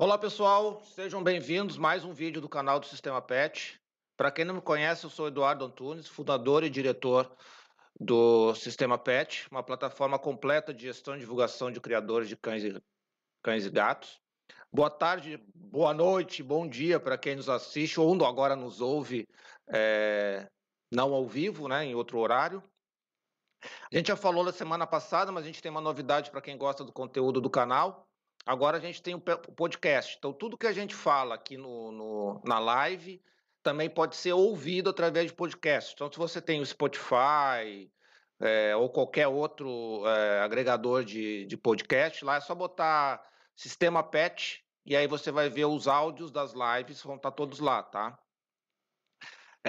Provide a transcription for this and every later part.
Olá pessoal, sejam bem-vindos mais um vídeo do canal do Sistema Pet. Para quem não me conhece, eu sou Eduardo Antunes, fundador e diretor do Sistema Pet, uma plataforma completa de gestão e divulgação de criadores de cães e, cães e gatos. Boa tarde, boa noite, bom dia para quem nos assiste ou agora nos ouve, é, não ao vivo, né, em outro horário. A gente já falou na semana passada, mas a gente tem uma novidade para quem gosta do conteúdo do canal. Agora a gente tem o podcast. Então, tudo que a gente fala aqui no, no, na live também pode ser ouvido através de podcast. Então, se você tem o Spotify é, ou qualquer outro é, agregador de, de podcast, lá é só botar Sistema Pet e aí você vai ver os áudios das lives, vão estar todos lá, tá?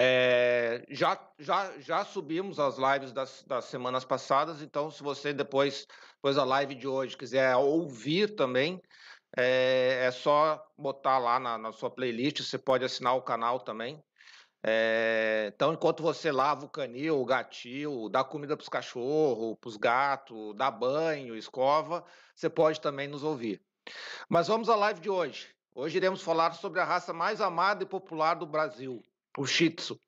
É, já, já, já subimos as lives das, das semanas passadas, então se você depois, depois da live de hoje quiser ouvir também, é, é só botar lá na, na, sua playlist, você pode assinar o canal também. É, então, enquanto você lava o canil, o gatil, dá comida para os cachorros, para os gatos, dá banho, escova, você pode também nos ouvir. Mas vamos à live de hoje. Hoje iremos falar sobre a raça mais amada e popular do Brasil, o Shih Tzu.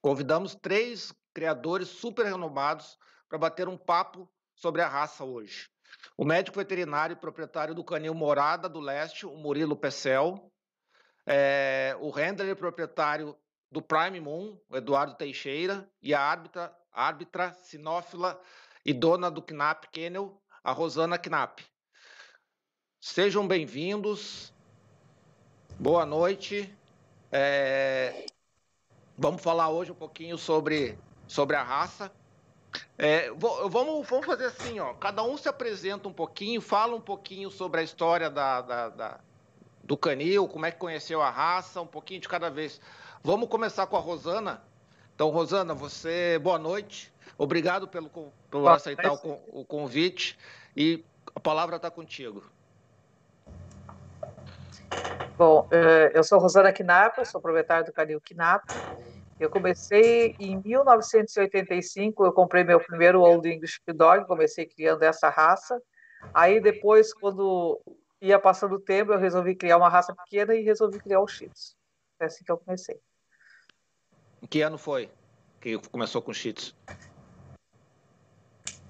Convidamos três criadores super renomados para bater um papo sobre a raça hoje. O médico veterinário e proprietário do canil Morada do Leste, o Murilo Pecel, é, o handler e proprietário do Prime Moon, o Eduardo Teixeira, e a árbitra, árbitra sinófila e dona do Knapp Kennel, a Rosana Knapp. Sejam bem-vindos. Boa noite. É, Vamos falar hoje um pouquinho sobre, sobre a raça. É, vamos, vamos fazer assim, ó. Cada um se apresenta um pouquinho, fala um pouquinho sobre a história da, da, da, do canil, como é que conheceu a raça, um pouquinho de cada vez. Vamos começar com a Rosana. Então, Rosana, você, boa noite. Obrigado pelo, por aceitar o, o convite e a palavra está contigo. Bom, é, eu sou Rosana Knapp, sou proprietária do Canil Knapp. Eu comecei em 1985, eu comprei meu primeiro Old English Dog, comecei criando essa raça. Aí depois, quando ia passando o tempo, eu resolvi criar uma raça pequena e resolvi criar o Shih Tzu. É assim que eu comecei. Em que ano foi que começou com o Shih Tzu?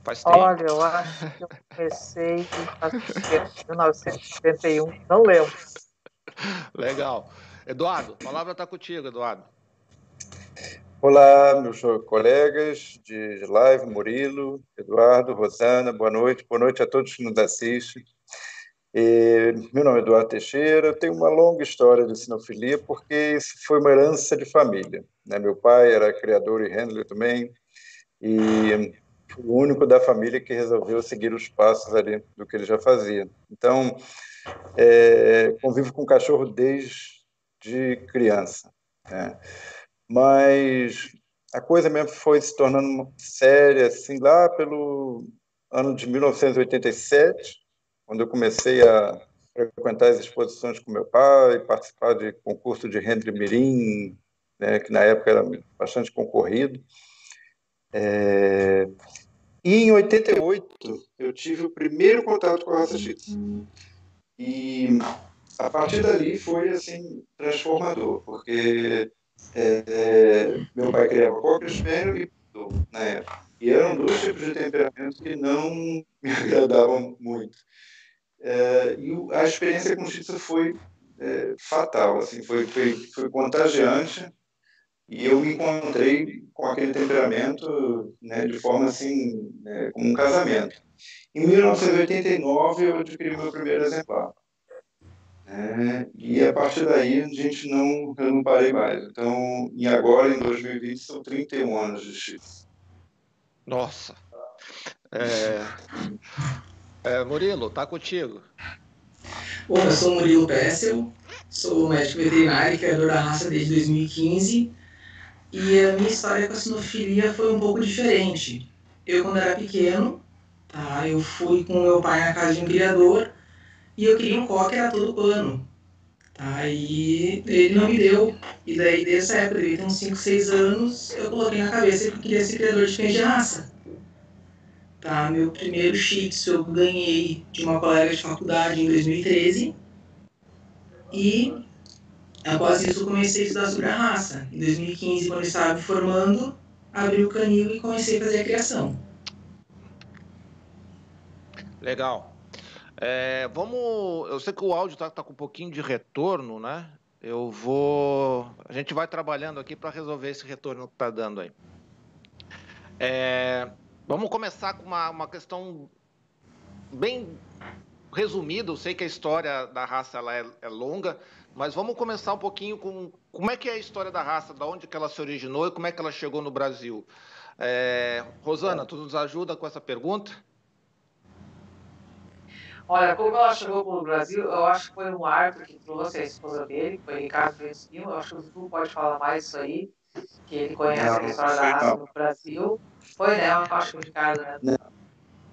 Faz tempo. Olha, eu acho que eu comecei em 1971, não lembro. Legal. Eduardo, a palavra está contigo, Eduardo. Olá, meus colegas de live, Murilo, Eduardo, Rosana, boa noite. Boa noite a todos que nos assistem. E, meu nome é Eduardo Teixeira, eu tenho uma longa história de sinofilia, porque isso foi uma herança de família. Né? Meu pai era criador e handler também, e o único da família que resolveu seguir os passos ali do que ele já fazia. Então, é, convivo com cachorro desde criança. Né? Mas a coisa mesmo foi se tornando séria, assim, lá pelo ano de 1987, quando eu comecei a frequentar as exposições com meu pai, participar de concurso de Henry Mirim, né, que na época era bastante concorrido. É... E em 88 eu tive o primeiro contato com a raça Shih e a partir dali foi assim transformador, porque é, é, meu pai criava Cocker Spaniel e na época. E eram dois tipos de temperamento que não me agradavam muito. É, e a experiência com Shih foi é, fatal, assim, foi, foi, foi contagiante e eu me encontrei com aquele temperamento né, de forma assim, né, como um casamento. Em 1989 eu adquiri meu primeiro exemplar. É, e a partir daí a gente não, eu não parei mais. Então, e agora em 2020 são 31 anos de X. Nossa. É, é, Murilo, tá contigo. Bom, eu sou Murilo Pessel, sou médico veterinário e criador da raça desde 2015. E a minha história com a sinofilia foi um pouco diferente. Eu, quando era pequeno, tá, eu fui com meu pai na casa de um criador e eu queria um cocker a todo pano. Aí ele não me deu. E daí, dessa época, devia ter uns 5, 6 anos, eu coloquei na cabeça que eu queria ser criador de cães de raça. Tá, meu primeiro Shih Tzu eu ganhei de uma colega de faculdade em 2013. E após isso eu comecei a estudar sobre a raça. Em 2015, quando eu estava me formando, abri o canil e comecei a fazer a criação. Legal. É, vamos. Eu sei que o áudio está tá com um pouquinho de retorno, né? Eu vou. A gente vai trabalhando aqui para resolver esse retorno que está dando aí. É, vamos começar com uma, uma questão bem resumida. Eu sei que a história da raça ela é, é, longa, mas vamos começar um pouquinho com como é que é a história da raça, da onde que ela se originou e como é que ela chegou no Brasil. É, Rosana, tu nos ajuda com essa pergunta? Olha, como ela chegou para o Brasil, eu acho que foi um Arthur que trouxe a esposa dele, que foi Ricardo Vencino. Eu acho que o Dudu pode falar mais isso aí, que ele conhece não, a história da raça no Brasil. Foi, né? Eu acho que o Ricardo, né? Não.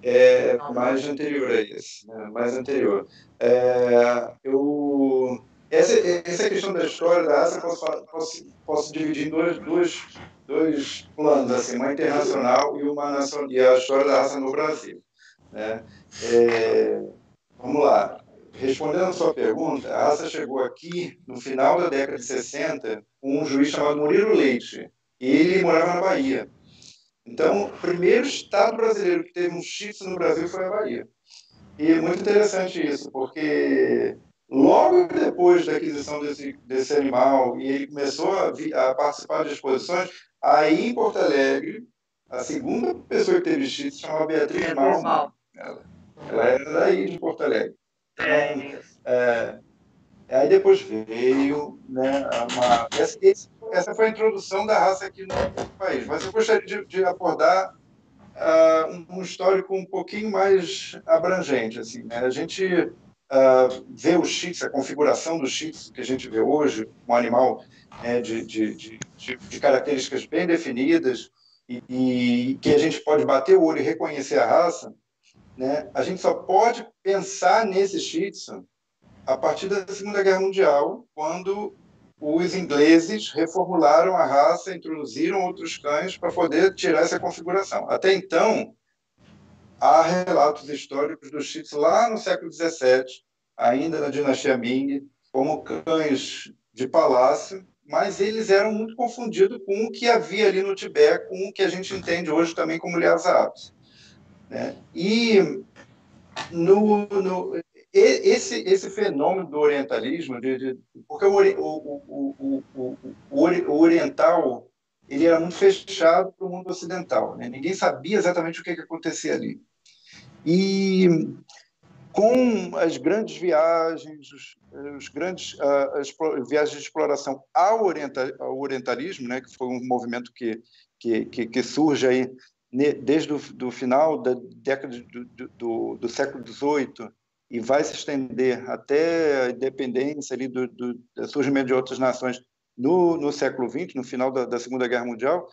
É não, mais anterior a isso, né? mais anterior. É, eu, essa, essa questão da história da raça posso, posso, posso dividir em dois, dois, dois planos, assim, uma internacional e uma nacional, e a história da raça no Brasil. Né? É, Vamos lá. Respondendo a sua pergunta, a raça chegou aqui no final da década de 60 com um juiz chamado Murilo Leite. Ele morava na Bahia. Então, o primeiro estado brasileiro que teve um chifre no Brasil foi a Bahia. E é muito interessante isso, porque logo depois da aquisição desse, desse animal e ele começou a, a participar de exposições, aí em Porto Alegre, a segunda pessoa que teve chifre se chamava Beatriz Malma. Ela, ela era daí de Porto Alegre. Então, é, aí depois veio né, uma. Essa, essa foi a introdução da raça aqui no país. Mas eu gostaria de, de abordar uh, um, um, histórico um pouquinho mais abrangente. Assim, né? A gente uh, vê o Shih a configuração do Shih que a gente vê hoje, um animal né, de, de, de, de, características bem definidas e, e que a gente pode bater o olho e reconhecer a raça né? A gente só pode pensar nesse Shih Tzu a partir da Segunda Guerra Mundial, quando os ingleses reformularam a raça, introduziram outros cães para poder tirar essa configuração. Até então, há relatos históricos do Shih Tzu lá no século XVII, ainda na dinastia Ming, como cães de palácio, mas eles eram muito confundidos com o que havia ali no Tibete, com o que a gente entende hoje também como Lhasa apis. Né? E no, no, esse, esse fenômeno do orientalismo, de, de, porque o, o, o, o, oriental ele era muito fechado para o mundo ocidental, né? ninguém sabia exatamente o que, que acontecia ali. E com as grandes viagens, os, os grandes as viagens de exploração ao, orienta, ao orientalismo, né, que foi um movimento que, que, que, que surge aí desde o do final da década do, do, do século XVIII e vai se estender até a independência ali do, do, surgimento de outras nações no, no século XX, no final da, da Segunda Guerra Mundial,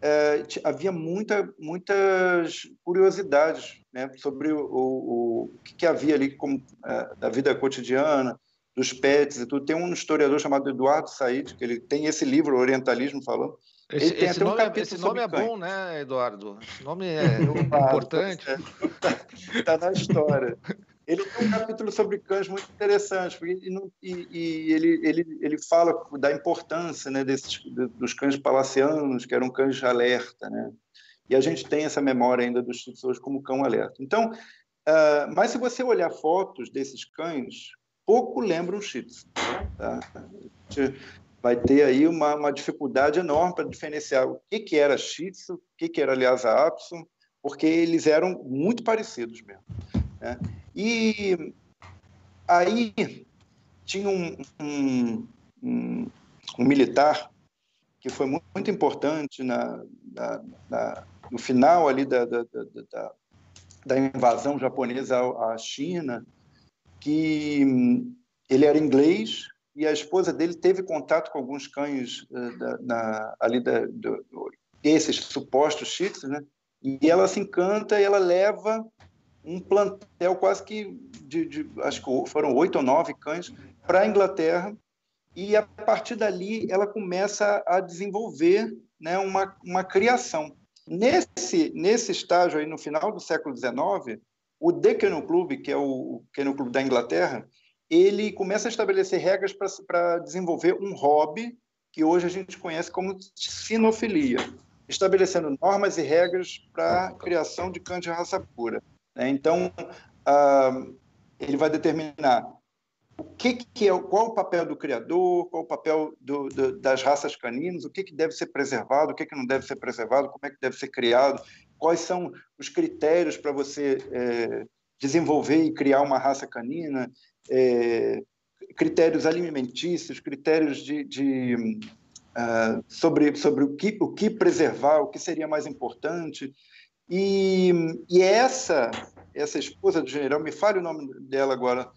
é, havia muita, muitas curiosidades né, sobre o, o, o que, que, havia ali como, é, da vida cotidiana, dos pets e tudo. Tem um historiador chamado Eduardo Said, que ele tem esse livro, Orientalismo, falando, esse, esse, nome, um esse nome, é bom, né, Eduardo? Esse nome é importante. Está na história. Ele tem um capítulo sobre cães muito interessante, ele, e, e ele, ele, ele fala da importância né, desses, dos cães palacianos, que eram cães de alerta. Né? E a gente tem essa memória ainda dos chips hoje como cão alerta. Então, uh, mas se você olhar fotos desses cães, pouco lembram Shih Tzu. Tá? Vai ter aí uma, uma dificuldade enorme para diferenciar o que, que era Shih Tzu, o que, que era, aliás, a Apson, porque eles eram muito parecidos mesmo. Né? E aí tinha um, um, um, um militar que foi muito, muito importante na, na, na, no final ali da, da, da, da invasão japonesa à China, que ele era inglês, e a esposa dele teve contato com alguns cães uh, da, na, ali da, do, esses supostos shih né? E ela se encanta e ela leva um plantel quase que de, de acho que foram oito ou nove cães para a Inglaterra e a partir dali ela começa a desenvolver né, uma, uma criação. Nesse, nesse estágio aí, no final do século XIX, o The Kennel Club, que é o Kennel Club da Inglaterra, ele começa a estabelecer regras para desenvolver um hobby que hoje a gente conhece como sinofilia, estabelecendo normas e regras para a criação de cães de raça pura. Né? Então, ah, ele vai determinar o que, que é, qual o papel do criador, qual o papel do, do, das raças caninas, o que, que deve ser preservado, o que, que não deve ser preservado, como é que deve ser criado, quais são os critérios para você é, desenvolver e criar uma raça canina, é, critérios alimentícios, critérios de, de uh, sobre, sobre o, que, o que preservar, o que seria mais importante. E, e essa, essa esposa do general, me fale o nome dela agora,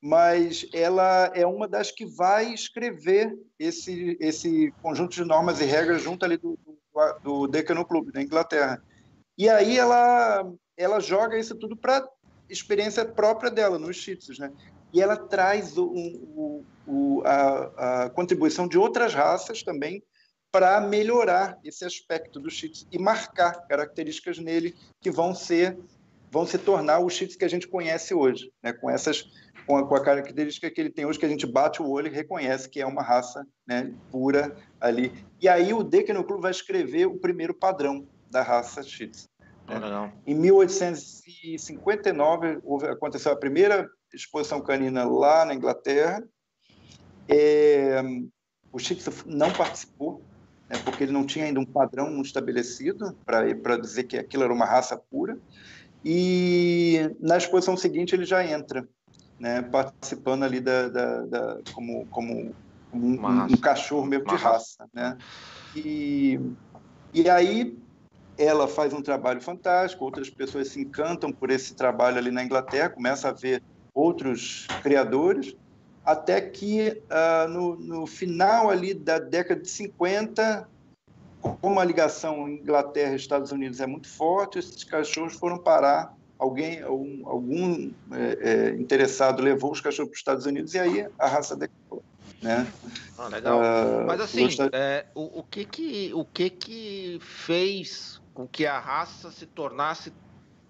mas ela é uma das que vai escrever esse, esse conjunto de normas e regras junto ali do, do, do Decano Club, da Inglaterra. E aí ela, ela joga isso tudo para experiência própria dela, nos Shih né? E ela traz o, o, o, a, a, contribuição de outras raças também para melhorar esse aspecto do Shih e marcar características nele que vão ser vão se tornar o Shih que a gente conhece hoje, né? com essas com a, com a, característica que ele tem hoje, que a gente bate o olho e reconhece que é uma raça né, pura ali. E aí o Decano Club vai escrever o primeiro padrão da raça Shih Né? Em 1859 houve, aconteceu a primeira exposição canina lá na Inglaterra. É, o Shih não participou, né, porque ele não tinha ainda um padrão estabelecido para dizer que aquilo era uma raça pura. E na exposição seguinte ele já entra né, participando ali da, da, da como, como um, um, cachorro mesmo de raça, né? E, e aí ela faz um trabalho fantástico, outras pessoas se encantam por esse trabalho ali na Inglaterra, começa a ver outros criadores, até que uh, no, no final ali da década de 50, como a ligação Inglaterra-Estados Unidos é muito forte, esses cachorros foram parar alguém, algum, algum é, é, interessado levou os cachorros para os Estados Unidos e aí a raça decolou. Né? Ah, legal. Uh, Mas assim, é, o, o, que que, o que que fez com que a raça se tornasse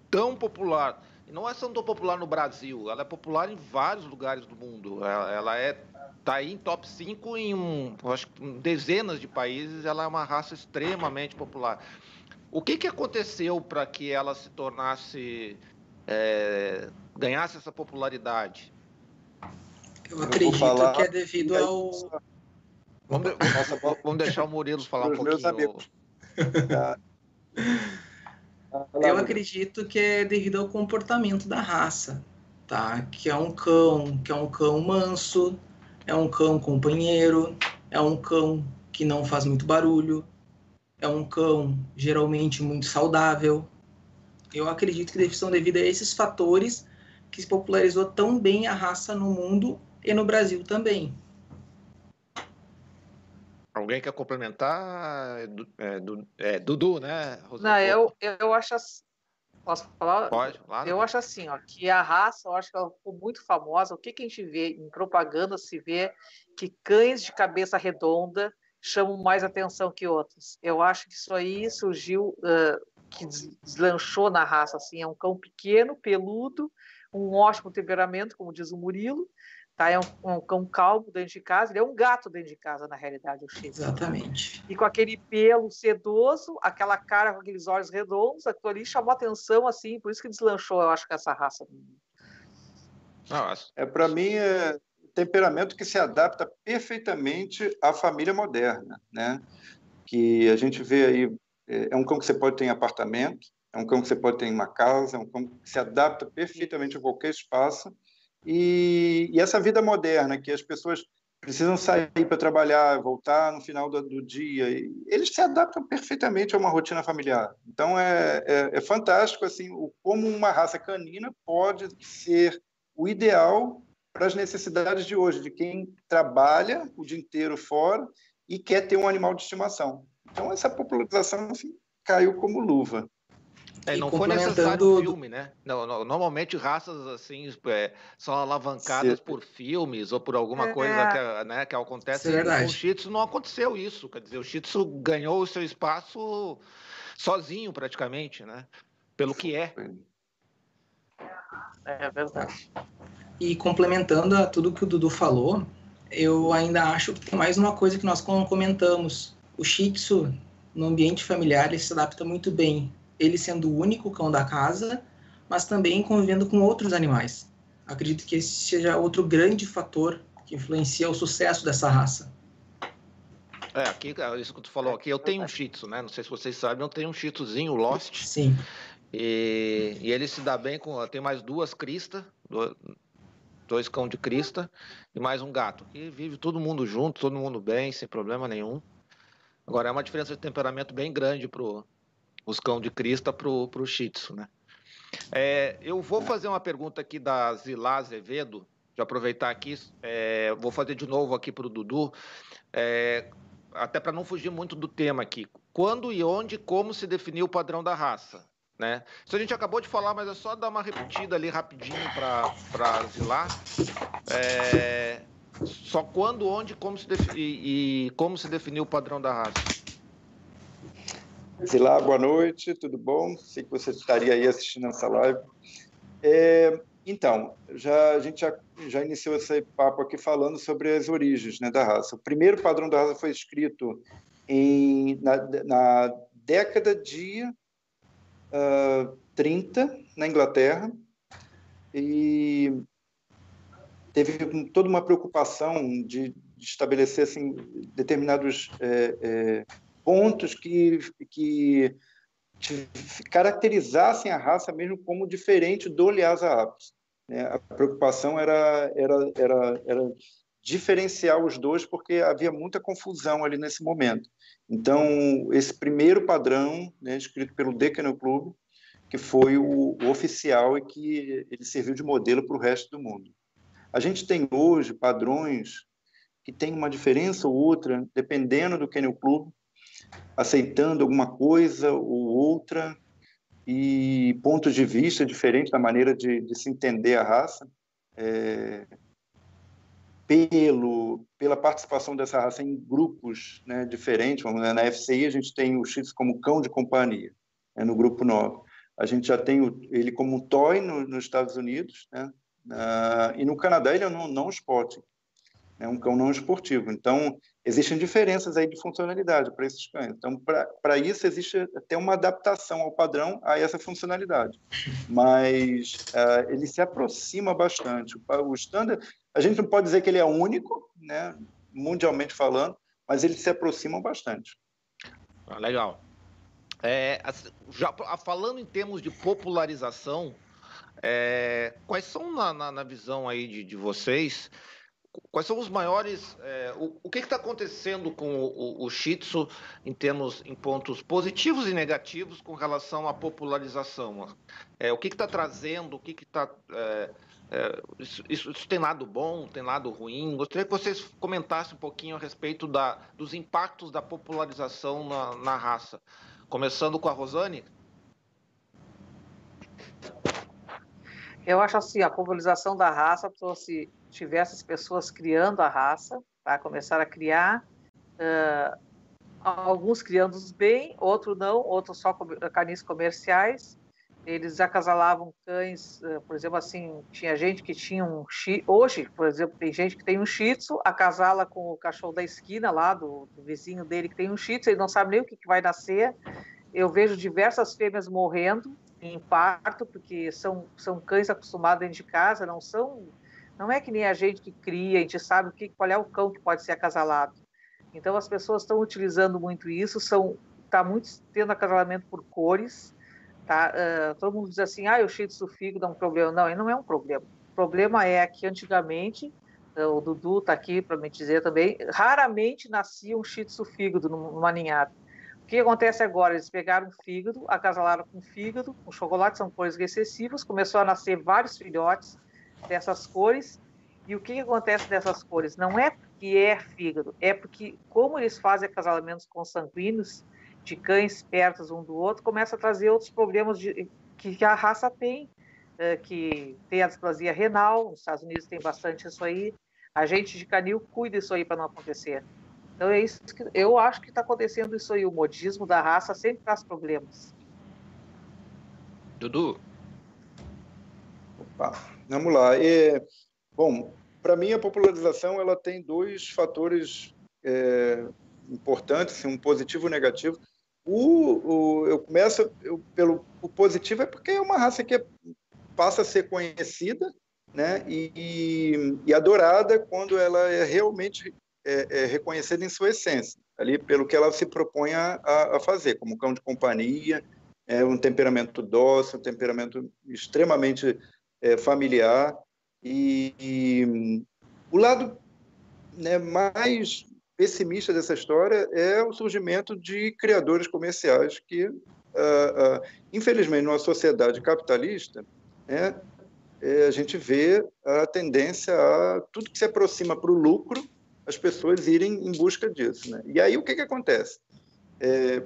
tão popular? E não é só tão popular no Brasil, ela é popular em vários lugares do mundo. Ela, ela é tá aí em top 5 em um, acho, dezenas de países, ela é uma raça extremamente popular. O que, que aconteceu para que ela se tornasse, é, ganhasse essa popularidade? Eu acredito falar... que é devido ao. Vamos, vamos deixar o Murilo falar um pouquinho. Amigos. Eu acredito que é devido ao comportamento da raça, tá? Que é um cão, que é um cão manso, é um cão companheiro, é um cão que não faz muito barulho, é um cão geralmente muito saudável. Eu acredito que são devido a esses fatores que se popularizou tão bem a raça no mundo e no Brasil também. Alguém quer complementar? É, é, Dudu, né? Não, eu, eu acho assim. Posso falar? Pode, claro. Eu acho assim, ó, que a raça, eu acho que ela ficou muito famosa. O que, que a gente vê em propaganda se vê que cães de cabeça redonda chamam mais atenção que outros. Eu acho que isso aí surgiu, uh, que deslanchou na raça. Assim, é um cão pequeno, peludo, um ótimo temperamento, como diz o Murilo. Tá? É um, um, cão calmo dentro de casa. Ele é um gato dentro de casa, na realidade, o X. Exatamente. E com aquele pelo sedoso, aquela cara com aqueles olhos redondos, aquilo ali chamou atenção, assim, por isso que deslanchou, eu acho, que essa raça. Nossa. É, para mim, é, temperamento que se adapta perfeitamente à família moderna, né? Que a gente vê aí é, é um cão que você pode ter em apartamento, é um cão que você pode ter em uma casa, é um cão que se adapta perfeitamente a qualquer espaço. E, e essa vida moderna que as pessoas precisam sair para trabalhar, voltar no final do, do, dia. Eles se adaptam perfeitamente a uma rotina familiar. Então é, é, é, fantástico assim o, como uma raça canina pode ser o ideal para as necessidades de hoje, de quem trabalha o dia inteiro fora e quer ter um animal de estimação. Então, essa popularização assim, caiu como luva. É, não foi necessário filme, né? Não, não, normalmente raças assim é, são alavancadas Sim. por filmes ou por alguma é. coisa que, né, que acontece. É com o Shih Tzu não aconteceu isso. Quer dizer, o Shih Tzu ganhou o seu espaço sozinho praticamente, né? Pelo que é. É verdade. E complementando a tudo que o Dudu falou, eu ainda acho que tem mais uma coisa que nós comentamos. O Shih Tzu, no ambiente familiar, ele se adapta muito bem. Ele sendo o único cão da casa, mas também convivendo com outros animais. Acredito que esse seja outro grande fator que influencia o sucesso dessa raça. É, aqui, isso que tu falou aqui, eu tenho um Shih Tzu, né? Não sei se vocês sabem, eu tenho um Shih Tzuzinho Lost. Sim. E, e ele se dá bem com. Tem mais duas cristas, dois cão de crista e mais um gato. Que vive todo mundo junto, todo mundo bem, sem problema nenhum. Agora é uma diferença de temperamento bem grande pro os cão de crista pro pro Shih Tzu, né? É, eu vou fazer uma pergunta aqui da Zilá Azevedo, de aproveitar aqui, é, vou fazer de novo aqui para o Dudu, é, até para não fugir muito do tema aqui. Quando e onde, como se definiu o padrão da raça? Né? Isso a gente acabou de falar, mas é só dar uma repetida ali rapidinho para Zilá. É, só quando, onde como se e, e como se definiu o padrão da raça? Zilá, boa noite, tudo bom? Sei que você estaria aí assistindo essa live. É, então, já, a gente já, já iniciou esse papo aqui falando sobre as origens né, da raça. O primeiro padrão da raça foi escrito em, na, na década de uh, ah, 30, na Inglaterra, e teve toda uma preocupação de, de estabelecer assim, determinados é, é, pontos que, que caracterizassem a raça mesmo como diferente do Lhasa apis. Né? A preocupação era, era, era, era diferenciar os dois porque havia muita confusão ali nesse momento. Então, esse primeiro padrão, né, escrito pelo Decano Club, que foi o, o, oficial e que ele serviu de modelo para o resto do mundo. A gente tem hoje padrões que têm uma diferença ou outra, dependendo do Kennel Club, aceitando alguma coisa ou outra e pontos de vista diferentes da maneira de, de se entender a raça. É, pelo, pela participação dessa raça em grupos né, diferentes. Na FCI a gente tem o X como cão de companhia, né, no grupo 9. A gente já tem o, ele como toy no, nos Estados Unidos, né, uh, e no Canadá ele é um não spot, é um cão não esportivo. Então, existem diferenças aí de funcionalidade para esses cães. Então, para isso, existe até uma adaptação ao padrão a essa funcionalidade. Mas uh, ele se aproxima bastante. O, o standard, a gente não pode dizer que ele é único, né, mundialmente falando, mas eles se aproximam bastante. Ah, legal. É, já falando em termos de popularização, é, quais são na, na, na visão aí de, de vocês quais são os maiores. É, o, o que está acontecendo com o, o, o Shih Tzu em termos em pontos positivos e negativos com relação à popularização? É, o que está trazendo? O que está. É, é, isso, isso, tem lado bom, tem lado ruim? Gostaria que vocês comentassem um pouquinho a respeito da, dos impactos da popularização na, na raça. Começando com a Rosane. Eu acho assim, a popularização da raça trouxe tivesse as pessoas criando a raça, tá? começaram a criar, uh, alguns criando bem, outros não, outros só canis comerciais. Eles acasalavam cães, uh, por exemplo, assim, tinha gente que tinha um shih, hoje, por exemplo, tem gente que tem um shih tzu, acasala com o cachorro da esquina lá, do, do vizinho dele que tem um shih tzu, ele não sabe nem o que, que vai nascer. Eu vejo diversas fêmeas morrendo em parto, porque são, são cães acostumados dentro de casa, não são não é que nem a gente que cria, a gente sabe que, qual é o cão que pode ser acasalado. Então as pessoas estão utilizando muito isso, são está muito tendo acasalamento por cores, tá? Uh, todo mundo diz assim, ah, o Shih Tzu figo dá um problema. Não, ele não é um problema. O problema é que antigamente, uh, o Dudu está aqui para me dizer também, raramente nascia um Shih Tzu fígado numa ninhada. O que acontece agora? Eles pegaram o fígado, acasalaram com fígado, com chocolate, são cores recessivas, começou a nascer vários filhotes, dessas cores. E o que, acontece dessas cores? Não é porque é fígado, é porque, como eles fazem acasalamentos consanguíneos de cães perto um do outro, começa a trazer outros problemas de, que, a raça tem, é, que tem a displasia renal, nos Estados Unidos tem bastante isso aí. A gente de canil cuida isso aí para não acontecer. Então é isso que eu acho que está acontecendo isso aí. O modismo da raça sempre traz problemas. Dudu. Opa, vamos lá. É, bom, para mim a popularização ela tem dois fatores é, importantes, assim, um positivo e um negativo. O, o, eu começo eu, pelo o positivo é porque é uma raça que é, passa a ser conhecida né, e, e, adorada quando ela é realmente é, é reconhecida em sua essência, ali pelo que ela se propõe a, a fazer, como cão de companhia, é um temperamento dócil, um temperamento extremamente é, familiar. E, e, o lado né, mais pessimista dessa história é o surgimento de criadores comerciais que, uh, uh, infelizmente, numa sociedade capitalista, né, é, a gente vê a tendência a tudo que se aproxima para o lucro, as pessoas irem em busca disso. Né? E aí o que, que acontece? É,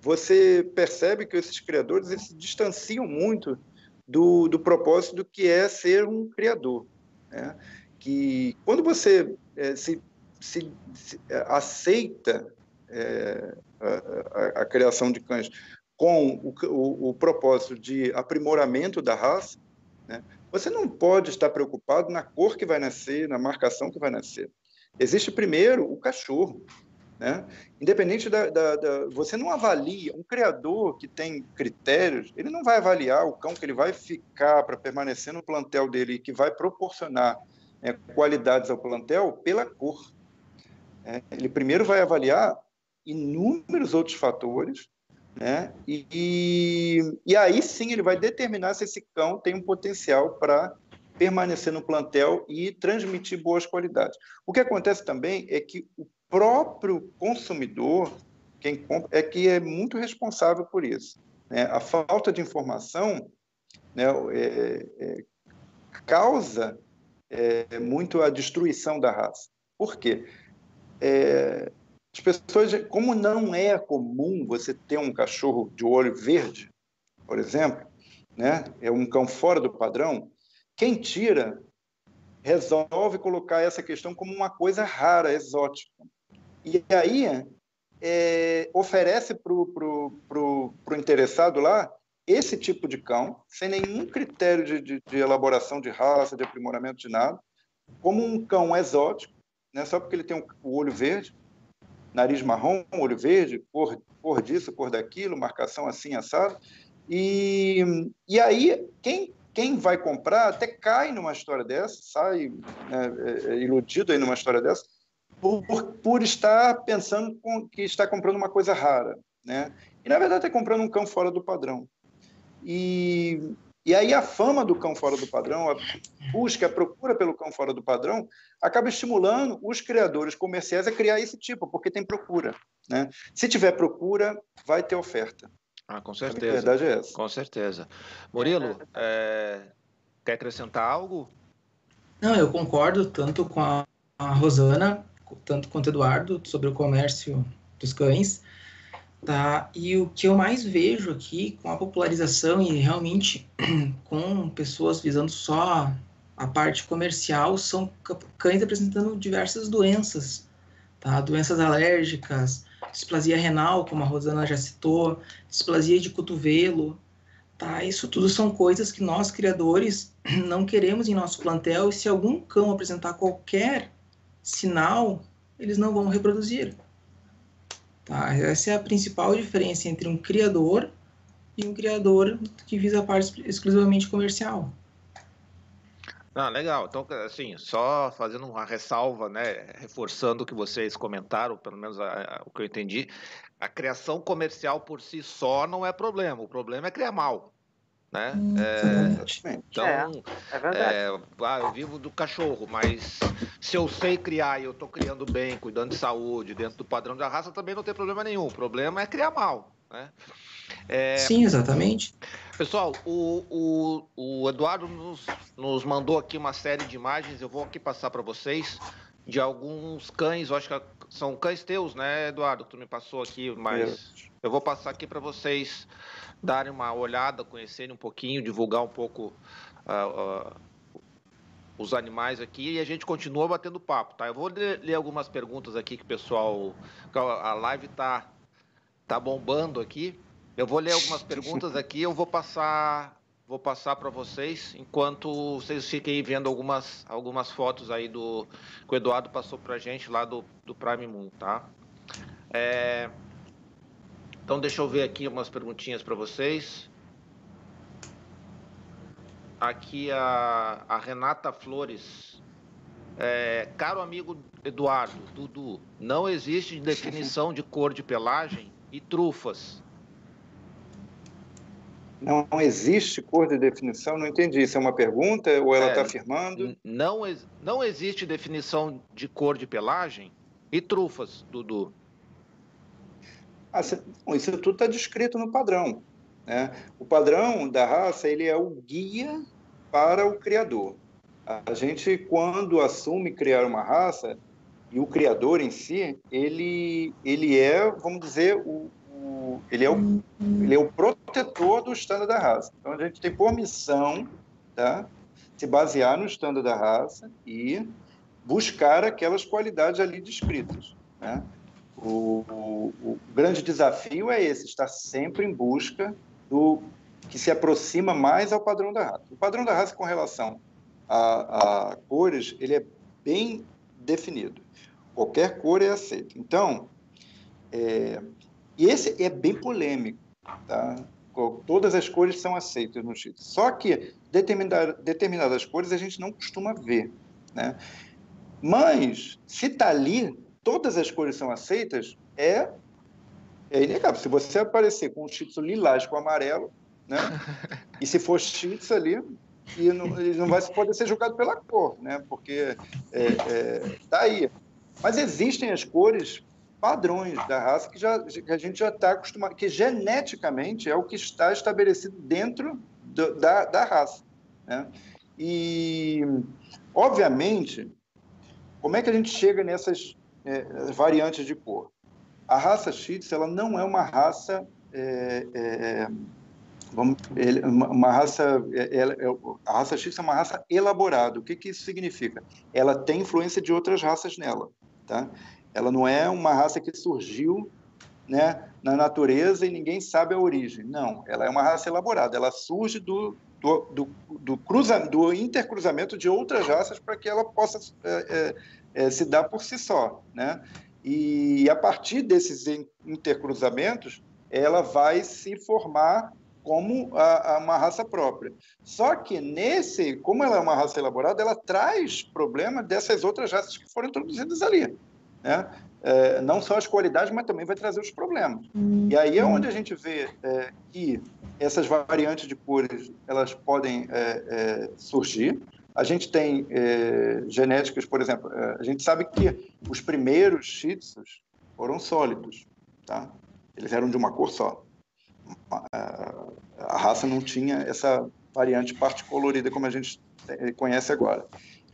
você percebe que esses criadores se distanciam muito do, do propósito do que é ser um criador. Né? Que quando você é, se se, se é, aceita é, a, a, a, criação de cães com o, o, o, propósito de aprimoramento da raça, né, você não pode estar preocupado na cor que vai nascer, na marcação que vai nascer. Existe primeiro o cachorro. Né? Independente da, da, da, Você não avalia. Um criador que tem critérios, ele não vai avaliar o cão que ele vai ficar para permanecer no plantel dele que vai proporcionar é, qualidades ao plantel pela cor. É, ele primeiro vai avaliar inúmeros outros fatores, né? E, e, e, aí sim ele vai determinar se esse cão tem um potencial para permanecer no plantel e transmitir boas qualidades. O que acontece também é que o próprio consumidor, quem compra, é que é muito responsável por isso. Né? A falta de informação né, é, é, causa é, muito a destruição da raça. Por quê? É, as pessoas, como não é comum você ter um cachorro de olho verde, por exemplo, né, é um cão fora do padrão, quem tira resolve colocar essa questão como uma coisa rara, exótica. E aí é, oferece para o pro, pro, pro interessado lá esse tipo de cão, sem nenhum critério de, de, de elaboração de raça, de aprimoramento de nada, como um cão exótico, né? só porque ele tem o olho verde, nariz marrom, olho verde, cor, cor disso, cor daquilo, marcação assim, assado. E, e aí, quem, quem vai comprar até cai numa história dessa, sai né, é, é, iludido aí numa história dessa, por, por, estar pensando com, que está comprando uma coisa rara. Né? E, na verdade, está comprando um cão fora do padrão. E, e aí a fama do cão fora do padrão, a busca, a procura pelo cão fora do padrão, acaba estimulando os criadores comerciais a criar esse tipo, porque tem procura. Né? Se tiver procura, vai ter oferta. Ah, com certeza. A verdade é essa. Com certeza. Murilo, é... quer acrescentar algo? Não, eu concordo tanto com a, a Rosana, tanto quanto o Eduardo, sobre o comércio dos cães. Tá? E o que eu mais vejo aqui com a popularização e realmente com pessoas visando só a parte comercial são cães apresentando diversas doenças, tá? Doenças alérgicas, displasia renal, como a Rosana já citou, displasia de cotovelo, tá? Isso tudo são coisas que nós criadores não queremos em nosso plantel e se algum cão apresentar qualquer sinal, eles não vão reproduzir. Tá? Essa é a principal diferença entre um criador e um criador que visa a parte exclusivamente comercial. Ah, legal. Então, assim, só fazendo uma ressalva, né, reforçando o que vocês comentaram, pelo menos a, a, o que eu entendi, a criação comercial por si só não é problema. O problema é criar mal. Né? Hum, é, então, é, é verdade. É, ah, eu vivo do cachorro, mas se eu sei criar e eu estou criando bem, cuidando de saúde, dentro do padrão da raça, também não tem problema nenhum. O problema é criar mal. Né? É, Sim, exatamente. Pessoal, o, o, o Eduardo nos, nos mandou aqui uma série de imagens, eu vou aqui passar para vocês, de alguns cães, eu acho que são cães teus, né, Eduardo? Tu me passou aqui, mas eu vou passar aqui para vocês darem uma olhada, conhecerem um pouquinho, divulgar um pouco uh, uh, os animais aqui e a gente continua batendo papo, tá? Eu vou ler, ler algumas perguntas aqui que o pessoal. A live tá, tá bombando aqui. Eu vou ler algumas perguntas aqui, eu vou passar vou passar para vocês enquanto vocês fiquem vendo algumas, algumas fotos aí do que o Eduardo passou para a gente lá do, do Prime Moon, tá? É, então deixa eu ver aqui umas perguntinhas para vocês. Aqui a, a Renata Flores. É, caro amigo Eduardo, Dudu, não existe definição de cor de pelagem e trufas. Não existe cor de definição? Não entendi. Isso é uma pergunta ou ela está é, afirmando? Não, não existe definição de cor de pelagem e trufas, Dudu. Ah, isso tudo está descrito no padrão. Né? O padrão da raça ele é o guia para o criador. A gente, quando assume criar uma raça, e o criador em si, ele, ele é, vamos dizer, o, ele é o, ele é o protetor do estándar da raça. Então, a gente tem por missão tá, se basear no estándar da raça e buscar aquelas qualidades ali descritas. Né? O, o, o, grande desafio é esse, estar sempre em busca do que se aproxima mais ao padrão da raça. O padrão da raça com relação a, a cores, ele é bem definido. Qualquer cor é aceita. Então, é, e esse é bem polêmico, tá? Todas as cores são aceitas no Chile. Só que determinadas cores a gente não costuma ver, né? Mas, se está ali, todas as cores são aceitas, é, é inegável. Se você aparecer com um shih tzu lilás com amarelo, né? E se for shih ali, e não, ele não vai poder ser julgado pela cor, né? Porque é, é, tá aí. Mas existem as cores padrões da raça que, já, que a gente já está acostumado, que geneticamente é o que está estabelecido dentro do, da, da raça. Né? E, obviamente, como é que a gente chega nessas é, variantes de cor? A raça Shih ela não é uma raça é, é, vamos, uma raça ela, é, a raça Shih é uma raça elaborada. O que, que isso significa? Ela tem influência de outras raças nela, tá? Ela não é uma raça que surgiu né, na natureza e ninguém sabe a origem. Não, ela é uma raça elaborada. Ela surge do, do, do, do, cruza, do intercruzamento de outras raças para que ela possa é, é, é, se dar por si só. Né? E a partir desses intercruzamentos, ela vai se formar como a, a uma raça própria. Só que nesse, como ela é uma raça elaborada, ela traz problema dessas outras raças que foram introduzidas ali né? É, não só as qualidades, mas também vai trazer os problemas. E aí é onde a gente vê é, que essas variantes de cores elas podem é, é surgir. A gente tem é, genéticas, por exemplo, é, a gente sabe que os primeiros shih foram sólidos, tá? Eles eram de uma cor só. A raça não tinha essa variante parte colorida como a gente conhece agora.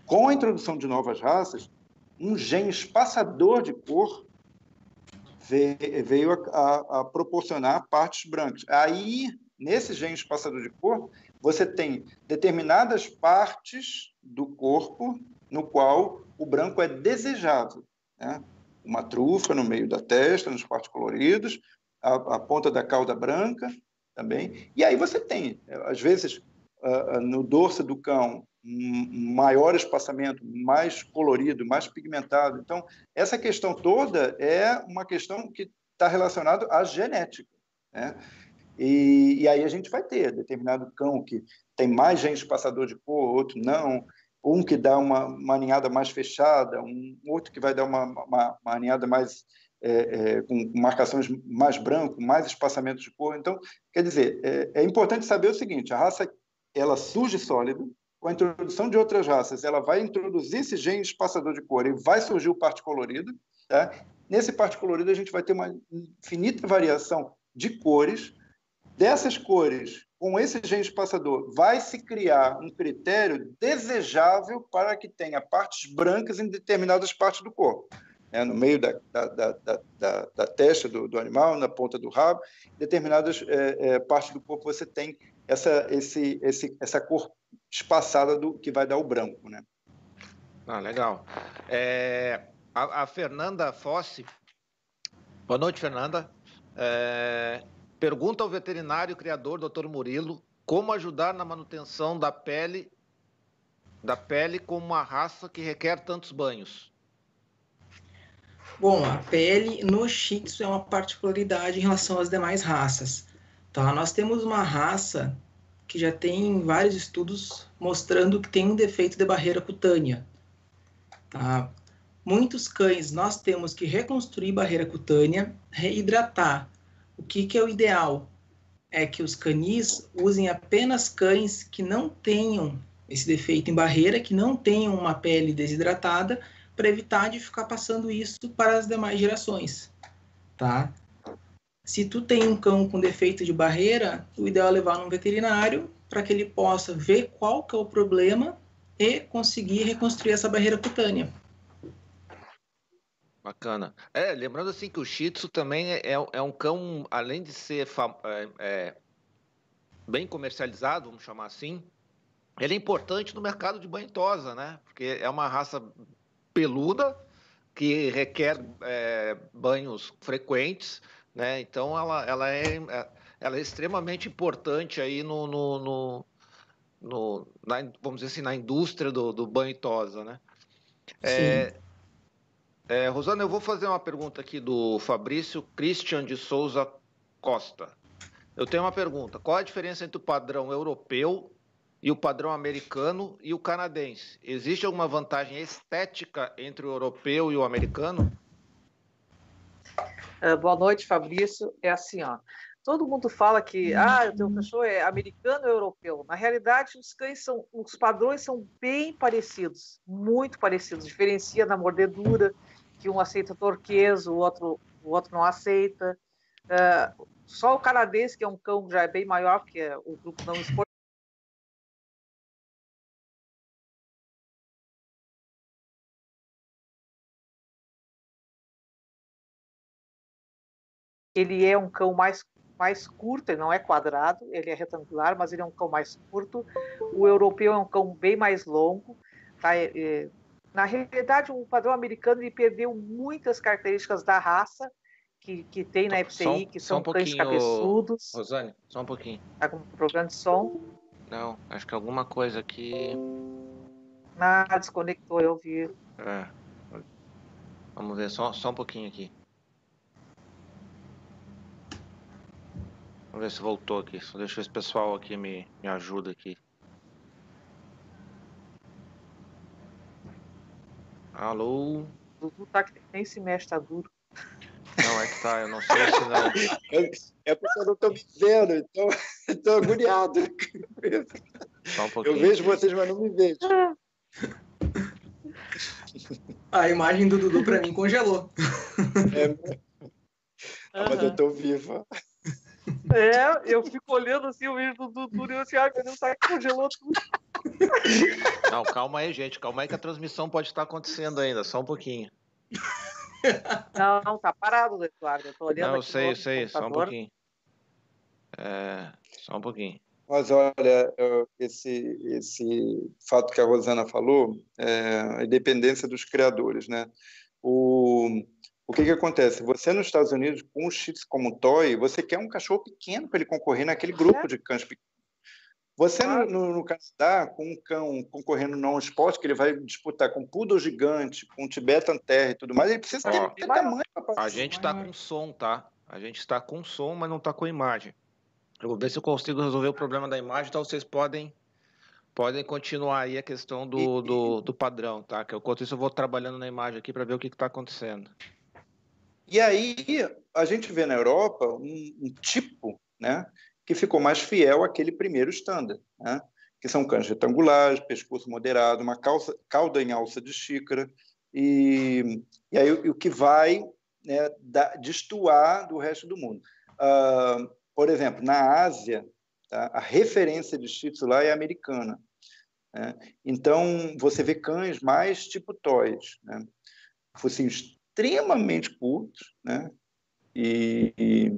Com a introdução de novas raças, um gene espaçador de cor veio a, a, a, proporcionar partes brancas. Aí, nesse gene espaçador de cor, você tem determinadas partes do corpo no qual o branco é desejável. Né? Uma trufa no meio da testa, nos partes coloridos, a, a ponta da cauda branca também. E aí você tem, às vezes, no dorso do cão, maior espaçamento, mais colorido, mais pigmentado. Então, essa questão toda é uma questão que está relacionada à genética. Né? E, e, aí a gente vai ter determinado cão que tem mais genes passador de cor, outro não, um que dá uma, uma ninhada mais fechada, um outro que vai dar uma, uma, uma ninhada mais é, é, com marcações mais branco, mais espaçamento de cor. Então, quer dizer, é, é importante saber o seguinte: a raça ela surge sólida, com a introdução de outras raças, ela vai introduzir esse gene espaçador de cor e vai surgir o parte colorido. Tá? Nesse parte colorido, a gente vai ter uma infinita variação de cores. Dessas cores, com esse gene espaçador, vai se criar um critério desejável para que tenha partes brancas em determinadas partes do corpo. É, no meio da, da, da, da, da testa do, do, animal, na ponta do rabo, determinadas é, é, partes do corpo você tem essa, esse, esse, essa cor espaçada do que vai dar o branco, né? Ah, legal. É, a, a, Fernanda Fossi. Boa noite, Fernanda. É, pergunta ao veterinário criador, Dr. Murilo, como ajudar na manutenção da pele da pele com uma raça que requer tantos banhos. Bom, a pele no Shih Tzu é uma particularidade em relação às demais raças. Tá? Nós temos uma raça que já tem vários estudos mostrando que tem um defeito de barreira cutânea. Tá? Muitos cães nós temos que reconstruir barreira cutânea, reidratar. O que, que é o ideal? É que os canis usem apenas cães que não tenham esse defeito em barreira, que não tenham uma pele desidratada, para evitar de ficar passando isso para as demais gerações, tá? Se tu tem um cão com defeito de barreira, o ideal é levar num veterinário para que ele possa ver qual que é o problema e conseguir reconstruir essa barreira cutânea. Bacana. É, lembrando assim que o Shih Tzu também é, é, é um cão, além de ser é, é, bem comercializado, vamos chamar assim, ele é importante no mercado de banho tosa, né? Porque é uma raça peluda que requer é, banhos frequentes, né? Então ela, ela, é, é, ela é extremamente importante aí no, no, no, no na, vamos dizer assim, na indústria do, do banho tosa, né? É, é, Rosana, eu vou fazer uma pergunta aqui do Fabrício Christian de Souza Costa. Eu tenho uma pergunta. Qual a diferença entre o padrão europeu e o padrão americano e o canadense. Existe alguma vantagem estética entre o europeu e o americano? Uh, boa noite, Fabrício. É assim, ó. Todo mundo fala que ah, o teu cachorro é americano ou europeu. Na realidade, os cães são, os padrões são bem parecidos, muito parecidos. Diferencia na mordedura, que um aceita torqueso, o outro, o outro não aceita. Uh, só o canadense, que é um cão já é bem maior, que é o grupo não esportivo, Ele é um cão mais, mais curto, ele não é quadrado, ele é retangular, mas ele é um cão mais curto. O europeu é um cão bem mais longo. Tá? É, é na realidade, o padrão americano ele perdeu muitas características da raça que, que tem na FCI, que são um cães cabeçudos. Rosane, só um pouquinho. Tá com problema de som? Não, acho que alguma coisa aqui. Nada, desconectou, eu vi. É. Vamos ver, só, só um pouquinho aqui. Vamos ver se voltou aqui. Só deixa esse pessoal aqui me, me ajuda aqui. Alô? Dudu tá que nem se mexe, tá duro. Não, é que tá, eu não sei se não. É porque eu não tô me vendo, então tô agoniado. Só um pouquinho. Eu vejo vocês, mas não me vejo. A imagem do Dudu pra mim congelou. É, ah, mas eu tô viva. É, eu fico olhando assim o vídeo do Dudu e eu assim, ai meu Deus, sabe que congelou tudo. Não, calma aí, gente, calma aí que a transmissão pode estar acontecendo ainda, só um pouquinho. Não, não, tá parado, Eduardo. Eu tô olhando Não, eu sei, eu sei, só um pouquinho. É, só um pouquinho. Mas olha, esse, esse fato que a Rosana falou, é a independência dos criadores, né? O, o que, que acontece? Você nos Estados Unidos, com o Shih como toy, você quer um cachorro pequeno para ele concorrer naquele grupo de cães pequenos. Você no, no, no, Canadá, com um cão concorrendo no esporte, que ele vai disputar com poodle gigante, com tibetan terra e tudo mais, ele precisa ter, ter tamanho. A gente está com som, tá? A gente está com som, mas não está com imagem. Eu vou ver se eu consigo resolver o problema da imagem, então vocês podem podem continuar aí a questão do, do, do padrão, tá? Que enquanto isso eu vou trabalhando na imagem aqui para ver o que está acontecendo. E aí a gente vê na Europa um, um tipo né, que ficou mais fiel àquele primeiro standard, né, que são cães retangulares, pescoço moderado, uma calça, cauda em alça de xícara, e, e aí o, que vai né, da, destoar do resto do mundo. Uh, por exemplo, na Ásia, tá, a referência de Shih Tzu lá é americana. Né? Então, você vê cães mais tipo toys, né? focinhos extremamente curtos, né? E, e,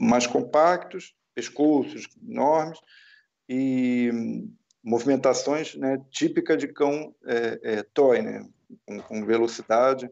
mais compactos, pescoços enormes e movimentações né, típicas de cão é, é, toy, né, com, com velocidade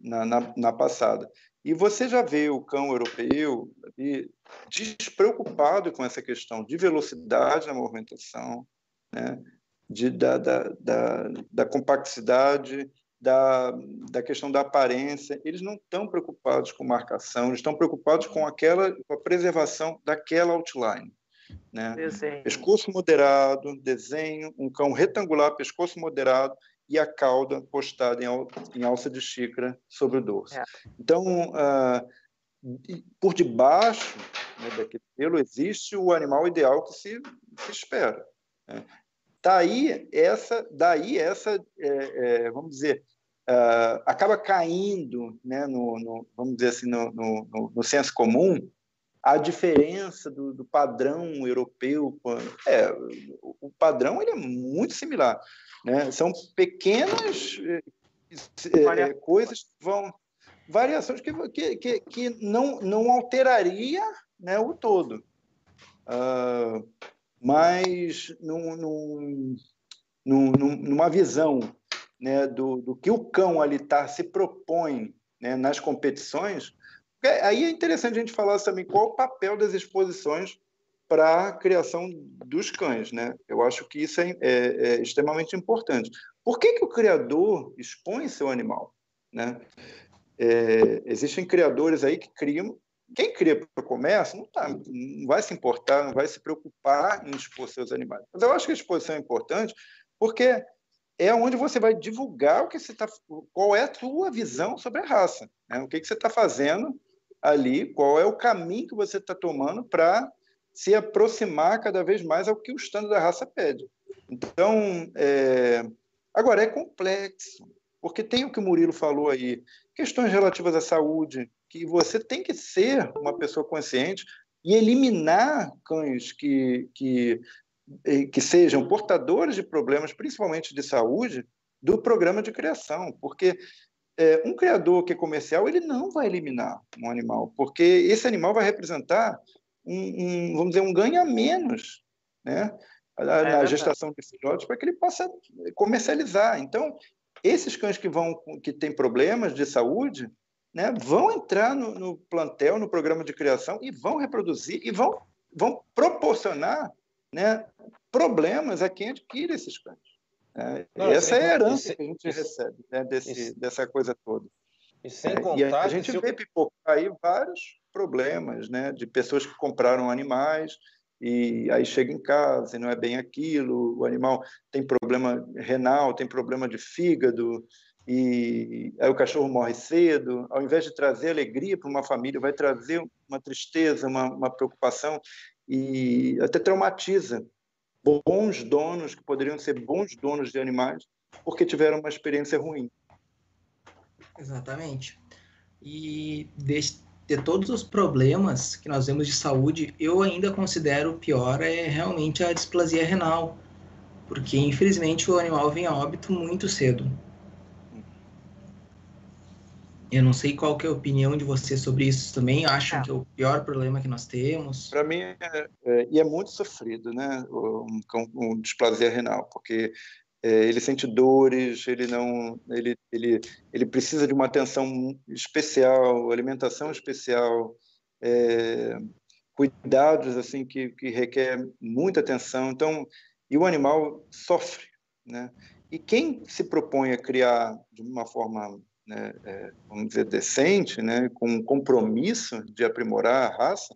na, na, na, passada. E você já vê o cão europeu ali, despreocupado com essa questão de velocidade na movimentação, né, de, da, da, da, da complexidade, da, da questão da aparência. Eles não estão preocupados com marcação, eles estão preocupados com aquela com a preservação daquela outline. Né? Pescoço moderado, desenho, um cão retangular, pescoço moderado e a cauda postada em, al em alça de xícara sobre o dorso. É. Então, uh, por debaixo né, daquele pelo existe o animal ideal que se, se espera. Né? Daí essa, daí essa é, é, vamos dizer, uh, acaba caindo, né, no, no, vamos dizer assim, no, no, no senso comum, a diferença do, do, padrão europeu. É, o padrão ele é muito similar. Né? São pequenas é, coisas que vão. Variações que, que, que, que não, não alteraria né, o todo. Uh, mas num, num, num, numa visão né, do, do que o cão ali tá, se propõe né, nas competições, Aí é interessante a gente falar também qual o papel das exposições para a criação dos cães, né? Eu acho que isso é, é, é, extremamente importante. Por que, que o criador expõe seu animal, né? É, existem criadores aí que criam. Quem cria para o comércio não, tá, não vai se importar, não vai se preocupar em expor seus animais. Mas eu acho que a exposição é importante porque é onde você vai divulgar o que você está, qual é a sua visão sobre a raça, né? o que, que você está fazendo ali qual é o caminho que você está tomando para se aproximar cada vez mais ao que o estando da raça pede. Então, é... agora é complexo, porque tem o que o Murilo falou aí, questões relativas à saúde, que você tem que ser uma pessoa consciente e eliminar cães que, que, que sejam portadores de problemas, principalmente de saúde, do programa de criação, porque é, um criador que é comercial ele não vai eliminar um animal, porque esse animal vai representar um, um vamos dizer, um ganho a menos, né? Na, é na gestação de filhotes para que ele possa comercializar. Então, esses cães que vão que têm problemas de saúde, né, vão entrar no, no plantel, no programa de criação e vão reproduzir e vão vão proporcionar, né, problemas a quem adquire esses cães. É, Não, essa é a herança que a gente recebe né, desse, dessa coisa toda. E sem contar. É, e a gente vê pipocar aí vários problemas né, de pessoas que compraram animais e aí chega em casa e não é bem aquilo, o animal tem problema renal, tem problema de fígado, e aí o cachorro morre cedo, ao invés de trazer alegria para uma família, vai trazer uma tristeza, uma, uma preocupação e até traumatiza bons donos, que poderiam ser bons donos de animais, porque tiveram uma experiência ruim. Exatamente. E de, de todos os problemas que nós vemos de saúde, eu ainda considero pior é realmente a displasia renal, porque infelizmente o animal vem a óbito muito cedo. Eu não sei qual que é a opinião de você sobre isso também. Acham é. que é o pior problema que nós temos? Para mim, é, é, e é muito sofrido, né? Um, um displasia renal, porque é, ele sente dores, ele não, ele, ele, ele precisa de uma atenção especial, alimentação especial, é, cuidados assim que, que requer muita atenção. Então, e o animal sofre, né? E quem se propõe a criar de uma forma né, é, vamos dizer, decente, né, com um compromisso de aprimorar a raça,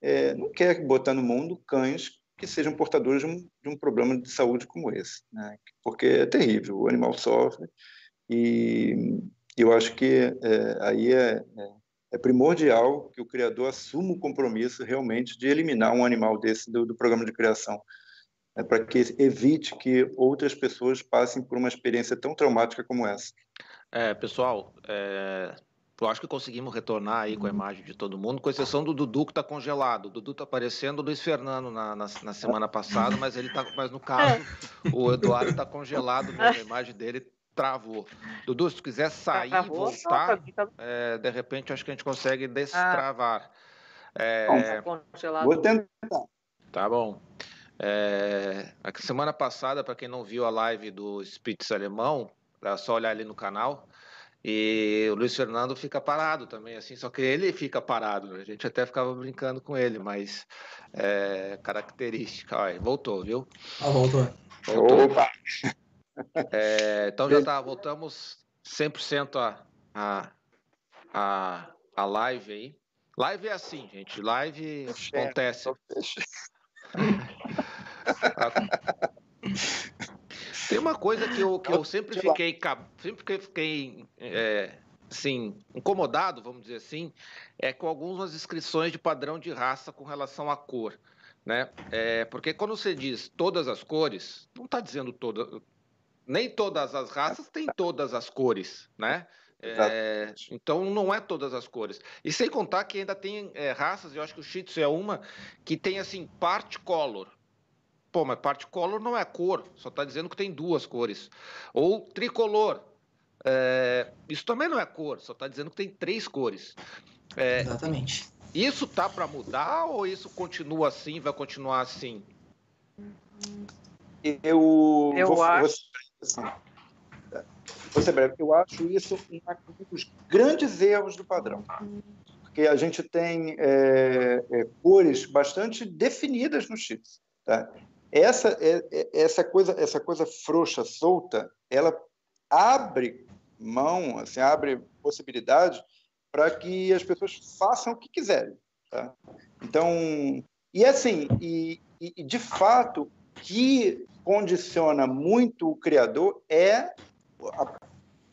é, não quer botar no mundo cães que sejam portadores de um, de um problema de saúde como esse, né, porque é terrível, o animal sofre e eu acho que é, aí é, é, é, primordial que o criador assuma o compromisso realmente de eliminar um animal desse do, do programa de criação, né, para que evite que outras pessoas passem por uma experiência tão traumática como essa. É, pessoal, é, eu acho que conseguimos retornar aí com a imagem de todo mundo, com exceção do Dudu que está congelado. O Dudu está aparecendo o Luiz Fernando na, na, na, semana passada, mas ele tá, mas no caso o Eduardo está congelado mesmo, a imagem dele travou. Dudu, se tu quiser sair e voltar, tá é, de repente acho que a gente consegue destravar. É, Vou tentar. Tá bom. É, a semana passada, para quem não viu a live do Spitz alemão, é só olhar ali no canal. E o Luiz Fernando fica parado também, assim, só que ele fica parado. A gente até ficava brincando com ele, mas é característica. Olha, voltou, viu? Ah, voltou. voltou. Opa! É, então já tá, voltamos 100% a, a, a, a live aí. Live é assim, gente. Live acontece. Tem uma coisa que eu, que eu sempre fiquei, sempre fiquei é, assim, incomodado, vamos dizer assim, é com algumas inscrições de padrão de raça com relação à cor. Né? É, porque quando você diz todas as cores, não está dizendo toda, nem todas as raças têm todas as cores, né? É, então não é todas as cores. E sem contar que ainda tem é, raças, eu acho que o Shih Tzu é uma, que tem assim, parte color. Pô, mas parte color não é cor, só está dizendo que tem duas cores. Ou tricolor. É, isso também não é cor, só está dizendo que tem três cores. É, Exatamente. Isso tá para mudar ou isso continua assim, vai continuar assim? Eu, eu vou, acho. Vou ser breve. Eu acho isso um dos grandes erros do padrão. Porque a gente tem é, é, cores bastante definidas no chips. Tá? Essa, é, é, essa, coisa, essa coisa frouxa, solta, ela abre mão, assim, abre possibilidade para que as pessoas façam o que quiserem. Tá? Então, e assim, e, e de fato, que condiciona muito o criador é a,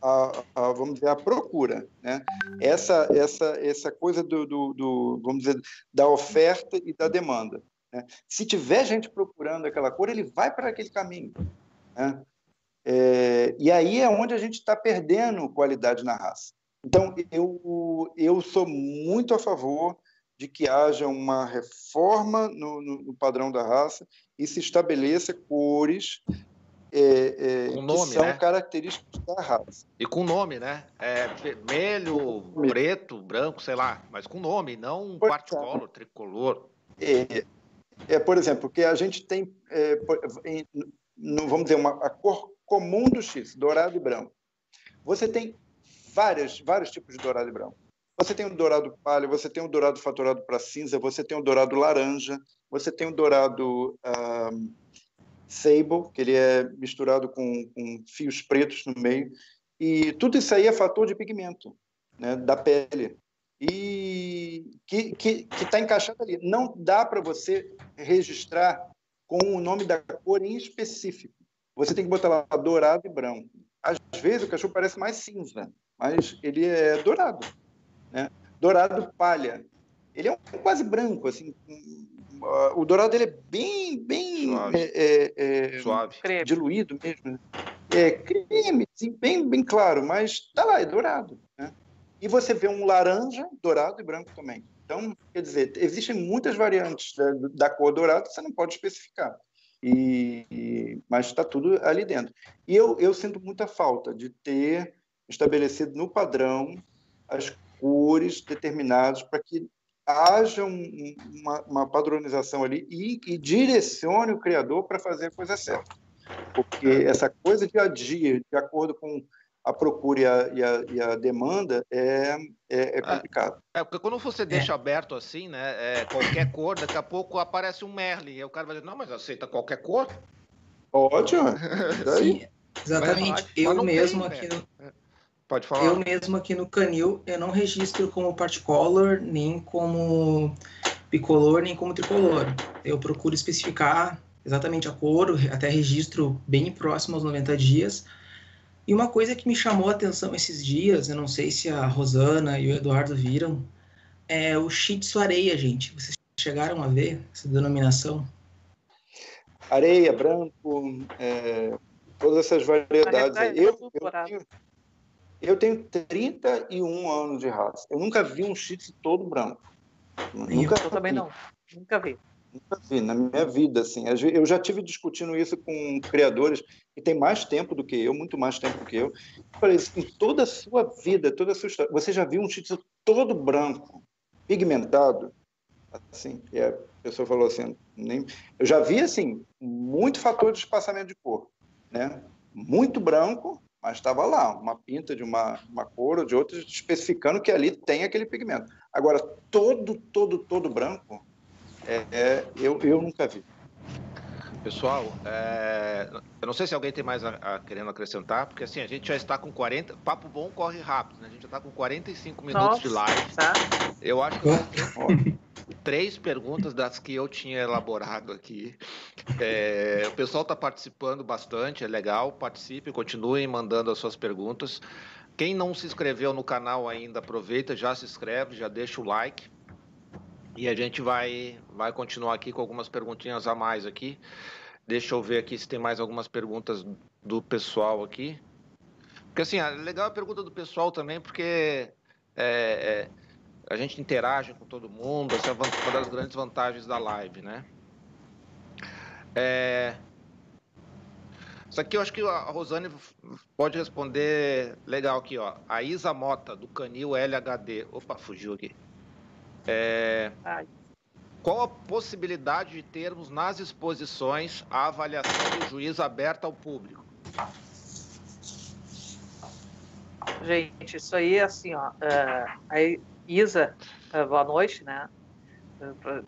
a, a, vamos dizer a procura, né? Essa essa essa coisa do, do, do vamos dizer da oferta e da demanda. Né? Se tiver gente procurando aquela cor, ele vai para aquele caminho. Né? É, e aí é onde a gente está perdendo qualidade na raça. Então eu eu sou muito a favor de que haja uma reforma no, no, no padrão da raça e se estabeleça cores é, é, nome, que são né? características da raça. E com nome, né? É, vermelho, preto, branco, sei lá, mas com nome, não particolor, tricolor. É, é, por exemplo, que a gente tem, é, em, no, vamos dizer, uma, a cor comum do X, dourado e branco. Você tem várias, vários tipos de dourado e branco. Você tem o dourado palha, você tem o dourado faturado para cinza, você tem o dourado laranja, você tem o dourado um, sable, que ele é misturado com, com, fios pretos no meio. E tudo isso aí é fator de pigmento né, da pele. E que está encaixado ali. Não dá para você registrar com o nome da cor em específico. Você tem que botar lá dourado e branco. Às vezes o cachorro parece mais cinza, mas ele é dourado né? Dourado palha. Ele é um quase branco, assim. O dourado ele é bem, bem Suave. É, é, é, Suave. diluído mesmo. Né? É creme, assim, bem, bem claro, mas tá lá, é dourado. E você vê um laranja, dourado e branco também. Então, quer dizer, existem muitas variantes da, da cor dourada, você não pode especificar. E, e mas está tudo ali dentro. E eu, eu sinto muita falta de ter estabelecido no padrão as cores determinados para que haja um, uma, uma, padronização ali e, e, direcione o criador para fazer a coisa certa. Porque essa coisa de agir de acordo com a procura e a, e a, e a demanda é, é, é complicado. É, é, porque quando você deixa é. aberto assim, né, é, qualquer cor, daqui a pouco aparece um Merlin, e o cara vai dizer, não, mas aceita qualquer cor? Ótimo. Sim, exatamente. Mas, eu mesmo tem, aqui no, é. Pode falar. Eu mesmo aqui no Canil, eu não registro como particolor, nem como bicolor, nem como tricolor. Eu procuro especificar exatamente a cor, até registro bem próximo aos 90 dias. E uma coisa que me chamou a atenção esses dias, eu não sei se a Rosana e o Eduardo viram, é o Shih Tzu areia, gente. Vocês chegaram a ver essa denominação? Areia, branco, é, todas essas variedades. Eu, eu, eu tenho 31 anos de raça. Eu nunca vi um Shih Tzu todo branco. Nunca eu também não. Nunca vi. Nunca vi na minha vida, assim. Eu já tive discutindo isso com criadores que têm mais tempo do que eu, muito mais tempo do que eu. falei assim, em toda a sua vida, toda a sua história, você já viu um Shih todo branco, pigmentado? Assim, e a pessoa falou assim, Nem... Eu já vi, assim, muito fator de espaçamento de cor, né? Muito branco, mas estava lá, uma pinta de uma, uma cor ou de outra, especificando que ali tem aquele pigmento. Agora, todo, todo, todo branco, é, é eu, eu nunca vi. Pessoal, é, eu não sei se alguém tem mais a, a, querendo acrescentar, porque assim, a gente já está com 40. Papo bom corre rápido, né? A gente já está com 45 minutos Nossa, de live. Tá. Eu acho que ó, três perguntas das que eu tinha elaborado aqui. É, o pessoal está participando bastante, é legal. Participe, continuem mandando as suas perguntas. Quem não se inscreveu no canal ainda, aproveita, já se inscreve, já deixa o like. E a gente vai, vai continuar aqui com algumas perguntinhas a mais aqui. Deixa eu ver aqui se tem mais algumas perguntas do pessoal aqui. Porque assim, é legal a pergunta do pessoal também, porque é, é, a gente interage com todo mundo, essa é uma das grandes vantagens da live, né? É... Isso aqui eu acho que a Rosane pode responder legal aqui, ó. A Isa Mota, do Canil LHD. Opa, fugiu aqui. É, qual a possibilidade de termos nas exposições a avaliação do juiz aberta ao público? Gente, isso aí é assim, ó. Uh, a Isa, uh, boa noite, né? Uh,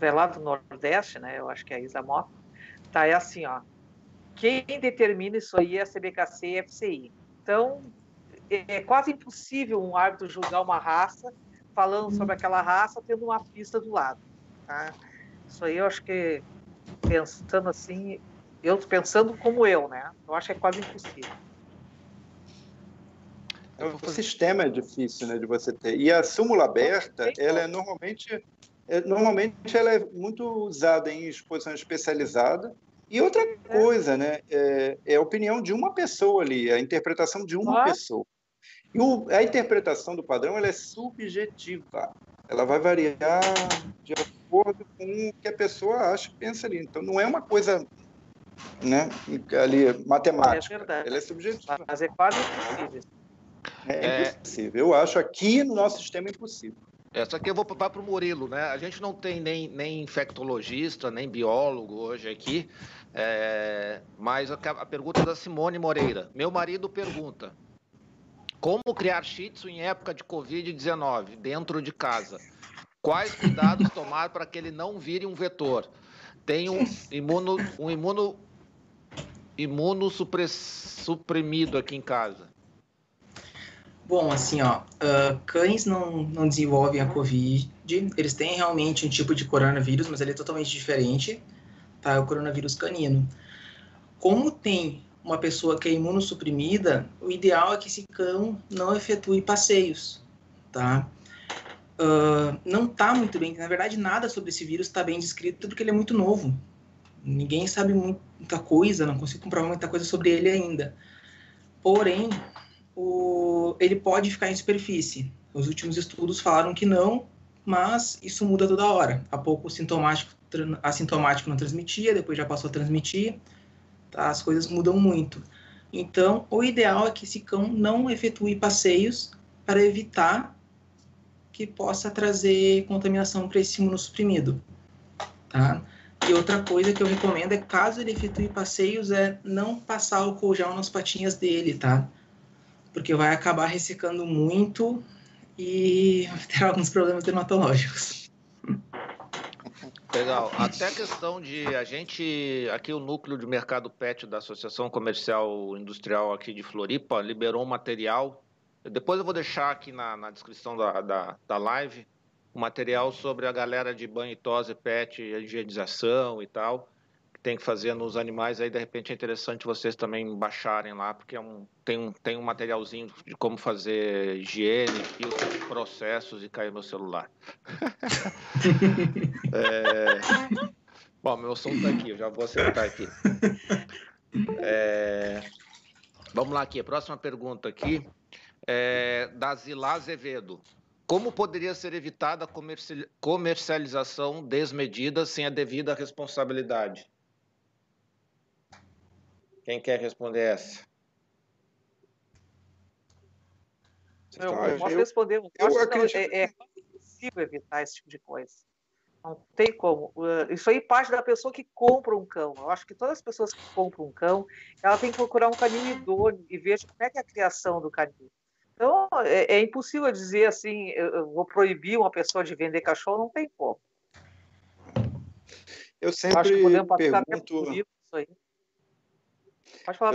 é lá do Nordeste, né? Eu acho que é a Isa Mota. Tá, é assim, ó. Quem determina isso aí é a CBKC e a FCI. Então, é quase impossível um árbitro julgar uma raça falando sobre aquela raça, tendo uma pista do lado. Tá? Isso aí eu acho que, pensando assim, eu pensando como eu, né? Eu acho que é quase impossível. O sistema é difícil, né, de você ter. E a súmula aberta, ela é normalmente, é, normalmente ela é muito usada em exposição especializada. E outra é. coisa, né, é, é a opinião de uma pessoa ali, a interpretação de uma ah. pessoa. E o, a interpretação do padrão ela é subjetiva. Ela vai variar de acordo com o que a pessoa acha que pensa ali. Então, não é uma coisa né, ali, matemática. É verdade. Ela é subjetiva. Mas é quase impossível. É, é impossível. Eu acho aqui no nosso sistema impossível. Essa aqui eu vou para o Murilo, né? A gente não tem nem, nem infectologista, nem biólogo hoje aqui, é, mas a, a pergunta é da Simone Moreira. Meu marido pergunta: como criar shih tzu em época de Covid-19 dentro de casa? Quais cuidados tomar para que ele não vire um vetor? Tem um imuno, um imuno, imunossuprimido aqui em casa. Bom, assim, ó, uh, cães não, não desenvolvem a Covid, eles têm realmente um tipo de coronavírus, mas ele é totalmente diferente, tá? É o coronavírus canino. Como tem uma pessoa que é imunossuprimida, o ideal é que esse cão não efetue passeios, tá? Uh, não está muito bem, na verdade nada sobre esse vírus está bem descrito porque ele é muito novo. Ninguém sabe muita coisa, não consigo comprovar muita coisa sobre ele ainda. Porém, o, ele pode ficar em superfície. Os últimos estudos falaram que não, mas isso muda toda hora. Há pouco o sintomático, assintomático não transmitia, depois já passou a transmitir tá? as coisas mudam muito. Então, o ideal é que esse cão não efetue passeios para evitar que possa trazer contaminação para esse imunossuprimido, tá? E outra coisa que eu recomendo é, caso ele efetue passeios, é não passar álcool gel nas patinhas dele, tá? Porque vai acabar ressecando muito e ter alguns problemas dermatológicos. Legal. Até a questão de a gente, aqui o núcleo de mercado pet da Associação Comercial Industrial aqui de Floripa liberou um material. Depois eu vou deixar aqui na, na descrição da, da, da live um material sobre a galera de banho e tosse, pet, higienização e tal tem que fazer nos animais, aí de repente é interessante vocês também baixarem lá, porque é um, tem, um, tem um materialzinho de como fazer higiene, filtros, processos e caiu meu celular. é... Bom, meu som está aqui, eu já vou acertar aqui. É... Vamos lá aqui, a próxima pergunta aqui é da Zilá Azevedo. Como poderia ser evitada a comercialização desmedida sem a devida responsabilidade? Quem quer responder essa? Eu, eu posso responder. Eu, eu acredito... é, é possível evitar esse tipo de coisa. Não tem como. Isso aí parte da pessoa que compra um cão. Eu acho que todas as pessoas que compram um cão, ela tem que procurar um canil idôneo e ver como é que é a criação do canil. Então, é, é impossível dizer assim, eu vou proibir uma pessoa de vender cachorro, não tem como. Eu sempre pergunto...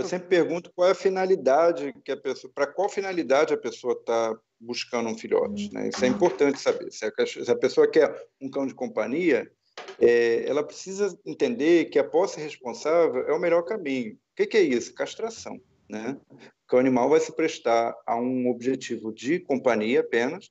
eu sempre pergunto qual é a finalidade que a pessoa, para qual finalidade a pessoa está buscando um filhote, né? Isso é importante saber. Se a, se a pessoa quer um cão de companhia, é, ela precisa entender que a posse responsável é o melhor caminho. O que, que é isso? Castração, né? Que o animal vai se prestar a um objetivo de companhia apenas.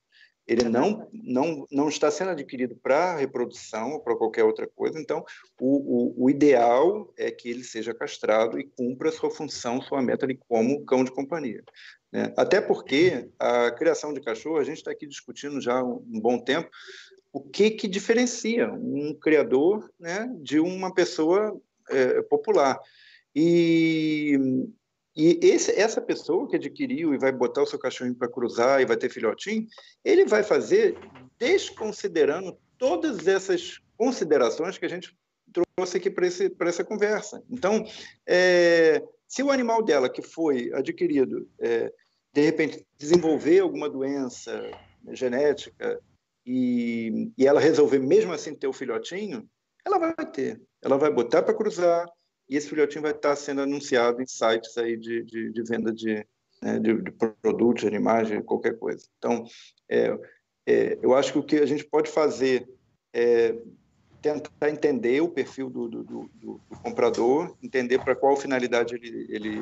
Ele não, não, não está sendo adquirido para reprodução ou para qualquer outra coisa. Então, o, o, o, ideal é que ele seja castrado e cumpra sua função, sua meta ali como cão de companhia. Né? Até porque a criação de cachorro, a gente está aqui discutindo já há um bom tempo, o que, que diferencia um criador né, de uma pessoa é, popular. E, e esse, essa pessoa que adquiriu e vai botar o seu cachorrinho para cruzar e vai ter filhotinho, ele vai fazer desconsiderando todas essas considerações que a gente trouxe aqui para essa conversa. Então, é, se o animal dela que foi adquirido, é, de repente, desenvolver alguma doença genética e, e ela resolver mesmo assim ter o filhotinho, ela vai ter. Ela vai botar para cruzar e esse filhotinho vai estar sendo anunciado em sites aí de, de, de venda de, né, de, de, produtos, de animais, de qualquer coisa. Então, é, é, eu acho que o que a gente pode fazer é tentar entender o perfil do, do, do, do comprador, entender para qual finalidade ele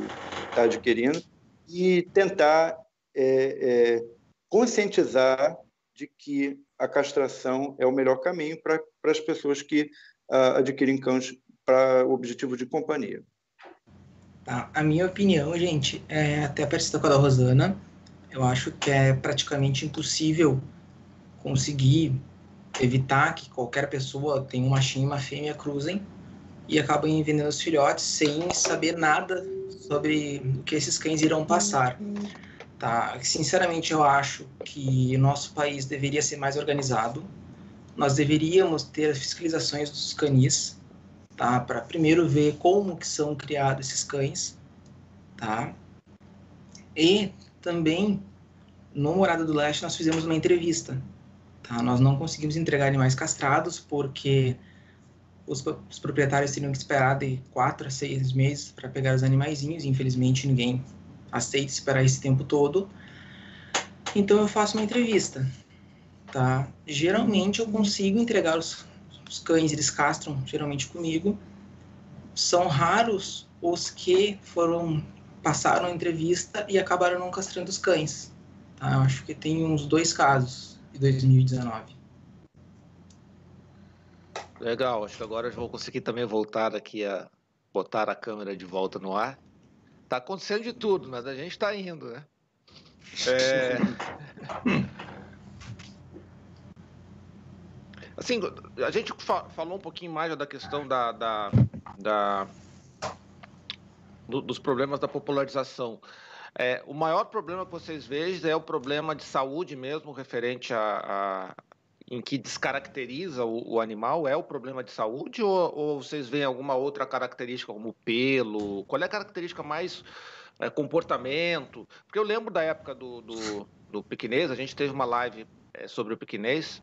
está adquirindo e tentar é, é, conscientizar de que a castração é o melhor caminho para as pessoas que uh, adquirem cães para o objetivo de companhia. Tá. A minha opinião, gente, é até parecida com a da Rosana. Eu acho que é praticamente impossível conseguir evitar que qualquer pessoa tenha um machinho e uma fêmea cruzem e acabem vendendo os filhotes sem saber nada sobre o que esses cães irão passar. Tá? Sinceramente, eu acho que nosso país deveria ser mais organizado. Nós deveríamos ter fiscalizações dos canis, tá? Para primeiro ver como que são criados esses cães, tá? E também no Morada do Leste nós fizemos uma entrevista Tá? Nós não conseguimos entregar animais castrados porque os, os, proprietários teriam que esperar de quatro a seis meses para pegar os animaizinhos. Infelizmente, ninguém aceita esperar esse tempo todo. Então, eu faço uma entrevista. Tá? Geralmente, eu consigo entregar os, os cães, eles castram geralmente comigo. São raros os que foram passaram a entrevista e acabaram não castrando os cães. Tá? Eu acho que tem uns dois casos de 2019. Legal, acho que agora eu vou conseguir também voltar aqui a botar a câmera de volta no ar. Tá acontecendo de tudo, mas a gente está indo, né? É... assim, a gente falou um pouquinho mais da questão da, da, da do, dos problemas da popularização. É, o maior problema que vocês veem é o problema de saúde mesmo, referente a, a em que descaracteriza o, o, animal? É o problema de saúde ou, ou, vocês veem alguma outra característica, como pelo? Qual é a característica mais é, comportamento? Porque eu lembro da época do, do, do piquinês, a gente teve uma live é, sobre o piquinês,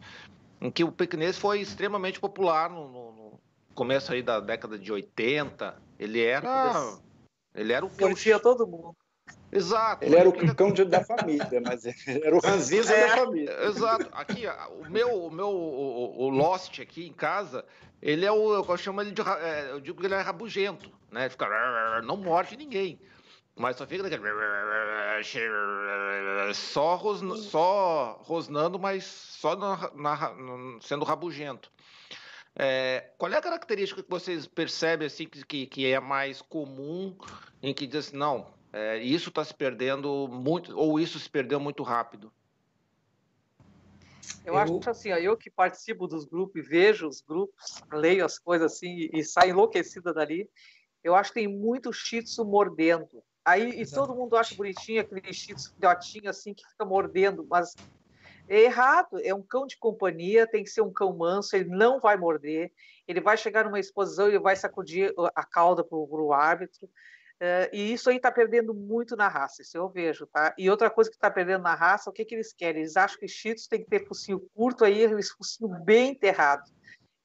em que o piquinês foi extremamente popular no, no, no começo aí da década de 80. Ele era... Ele era o que... Conhecia todo mundo. Exato. Ele era o cão de, da família, mas era o ranzinza é, da família. Exato. Aqui, o meu, o meu o, o, Lost aqui em casa, ele é o, eu chamo ele de, é, eu digo que ele é rabugento, né? Fica, não morde ninguém. Mas só fica daquele, só, rosna, só rosnando, mas só na, na, sendo rabugento. É, qual é a característica que vocês percebem assim que, que é mais comum em que diz assim, não, é, isso está se perdendo muito, ou isso se perdeu muito rápido? Eu, eu, acho assim, ó, eu que participo dos grupos e vejo os grupos, leio as coisas assim e, e saio enlouquecida dali, eu acho que tem muito shih tzu mordendo. Aí e todo mundo acha bonitinho aquele shih tzu filhotinho assim que fica mordendo, mas É errado, é um cão de companhia, tem que ser um cão manso, ele não vai morder, ele vai chegar numa exposição e vai sacudir a cauda para o árbitro. Uh, e isso aí está perdendo muito na raça, isso eu vejo, tá? E outra coisa que está perdendo na raça, o que, que eles querem? Eles acham que Cheetos tem que ter focinho curto aí, esse focinho bem enterrado.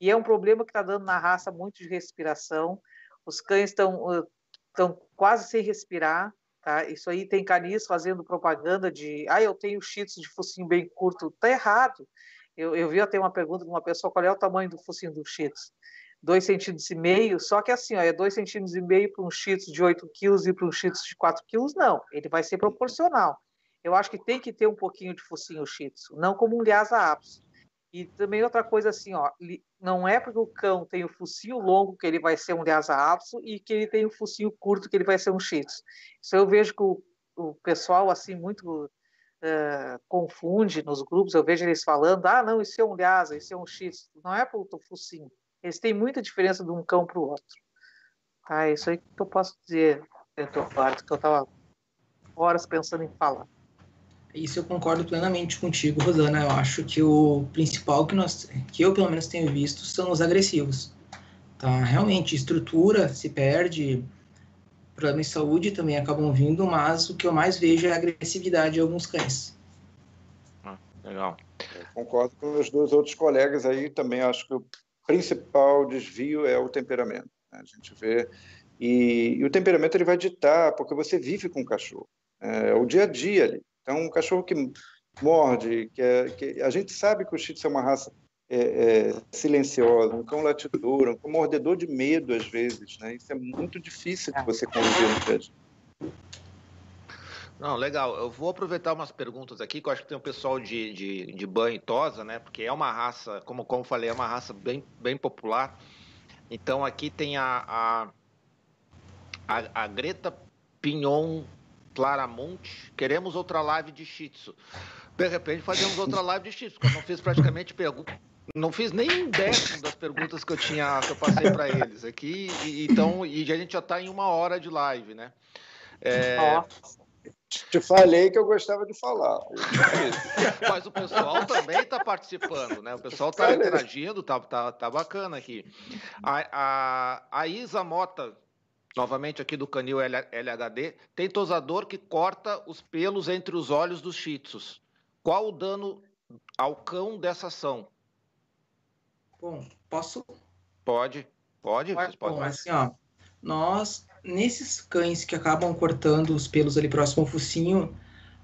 E é um problema que está dando na raça muito de respiração. Os cães estão estão quase sem respirar, tá? Isso aí tem canis fazendo propaganda de, ah, eu tenho cheetos de focinho bem curto. Tá errado. Eu, eu vi até uma pergunta de uma pessoa, qual é o tamanho do focinho do cheetos? Dois centímetros e meio, só que assim, ó, é dois centímetros e meio para um cheetos de 8 quilos e para um cheetos de 4 quilos, não. Ele vai ser proporcional. Eu acho que tem que ter um pouquinho de focinho cheetos, não como um Lhasa apis. E também outra coisa assim, ó, não é porque o cão tem o focinho longo que ele vai ser um Lhasa apis e que ele tem o focinho curto que ele vai ser um Shih Tzu. Isso eu vejo que o, o pessoal assim muito uh, confunde nos grupos, eu vejo eles falando, ah, não, isso é um Lhasa, isso é um Shih Tzu. Não é pelo focinho. Eles têm muita diferença de um cão para o outro. É isso aí que eu posso dizer, Eduardo, que eu estava horas pensando em falar. Isso eu concordo plenamente contigo, Rosana. Eu acho que o principal que nós, que eu pelo menos tenho visto, são os agressivos. Tá? Realmente, estrutura se perde, problemas de saúde também acabam vindo, mas o que eu mais vejo é a agressividade de alguns cães. Ah, legal. Eu concordo com os dois outros colegas aí. Também acho que o principal desvio é o temperamento. Né? A gente vê e, e, o temperamento ele vai ditar, porque você vive com o cachorro. É, é o dia a dia ali. Então, um cachorro que morde, que, é, que a gente sabe que o Shih Tzu é uma raça é, é, silenciosa, um cão latidor, um cão mordedor de medo às vezes, né? Isso é muito difícil de você conviver no dia não, legal. Eu vou aproveitar umas perguntas aqui, que eu acho que tem um pessoal de, de, de banho e tosa, né? Porque é uma raça, como, como falei, é uma raça bem, bem popular. Então aqui tem a, a, a, a Greta Pignon Claramonte, queremos outra live de Shih Tzu. De repente fazemos outra live de Shih Tzu, porque eu não fiz praticamente pergunta. Não fiz nem um décimo das perguntas que eu tinha, que eu passei para eles aqui, e, então, e a gente já está em uma hora de live, né? É... Te falei que eu gostava de falar. Mas o pessoal também está participando, né? O pessoal está interagindo, tá, tá, tá bacana aqui. A, a, a Isa Mota novamente aqui do canil LHD, tem tosador que corta os pelos entre os olhos dos shih tzus. Qual o dano ao cão dessa ação? Bom, posso? Pode, pode, podem. Bom, assim, ó, nós, nesses cães que acabam cortando os pelos ali próximo ao focinho,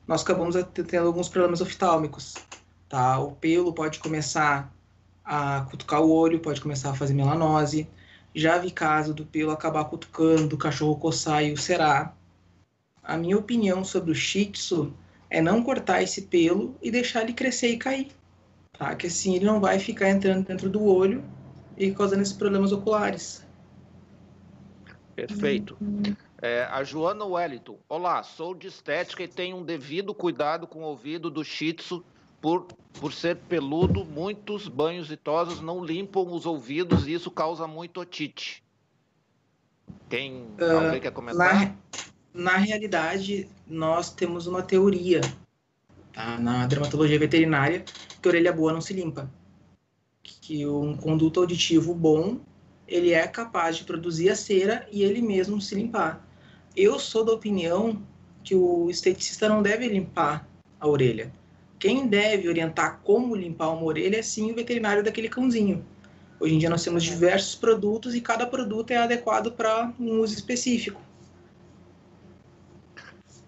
nós acabamos tendo alguns problemas oftálmicos, tá? O pelo pode começar a cutucar o olho, pode começar a fazer melanose, já vi caso do pelo acabar cutucando, do cachorro coçar e ulcerar. A minha opinião sobre o Shih Tzu é não cortar esse pelo e deixar ele crescer e cair. Tá? Que assim ele não vai ficar entrando dentro do olho e causando esses problemas oculares. Perfeito. É, a Joana Wellington. Olá, sou de estética e tenho um devido cuidado com o ouvido do Shih Tzu por, por ser peludo, muitos banhos e tosas não limpam os ouvidos e isso causa muito otite. Quem uh, alguém quer comentar? Na, na realidade, nós temos uma teoria tá? na dermatologia veterinária que a orelha boa não se limpa. Que um conduto auditivo bom ele é capaz de produzir a cera e ele mesmo se limpar. Eu sou da opinião que o esteticista não deve limpar a orelha quem deve orientar como limpar uma orelha é sim o veterinário daquele cãozinho. Hoje em dia nós temos diversos produtos e cada produto é adequado para um uso específico.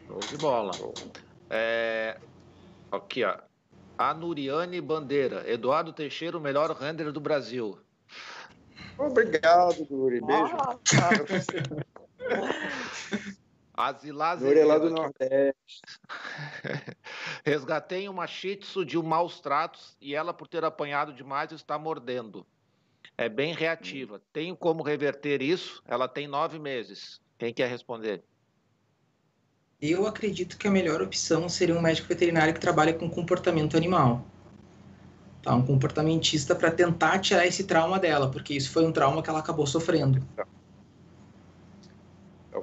Show de bola. É... Aqui, ó. A Nuriane Bandeira. Eduardo Teixeira, o melhor render do Brasil. Obrigado, Nuri. Beijo. Asilaz Nuri é lá do Nordeste. Resgatei uma shih tzu de um maus tratos e ela, por ter apanhado demais, está mordendo. É bem reativa. Tenho como reverter isso? Ela tem nove meses. Quem quer responder? Eu acredito que a melhor opção seria um médico veterinário que trabalha com comportamento animal. Tá? Um comportamentista para tentar tirar esse trauma dela, porque isso foi um trauma que ela acabou sofrendo. Tá.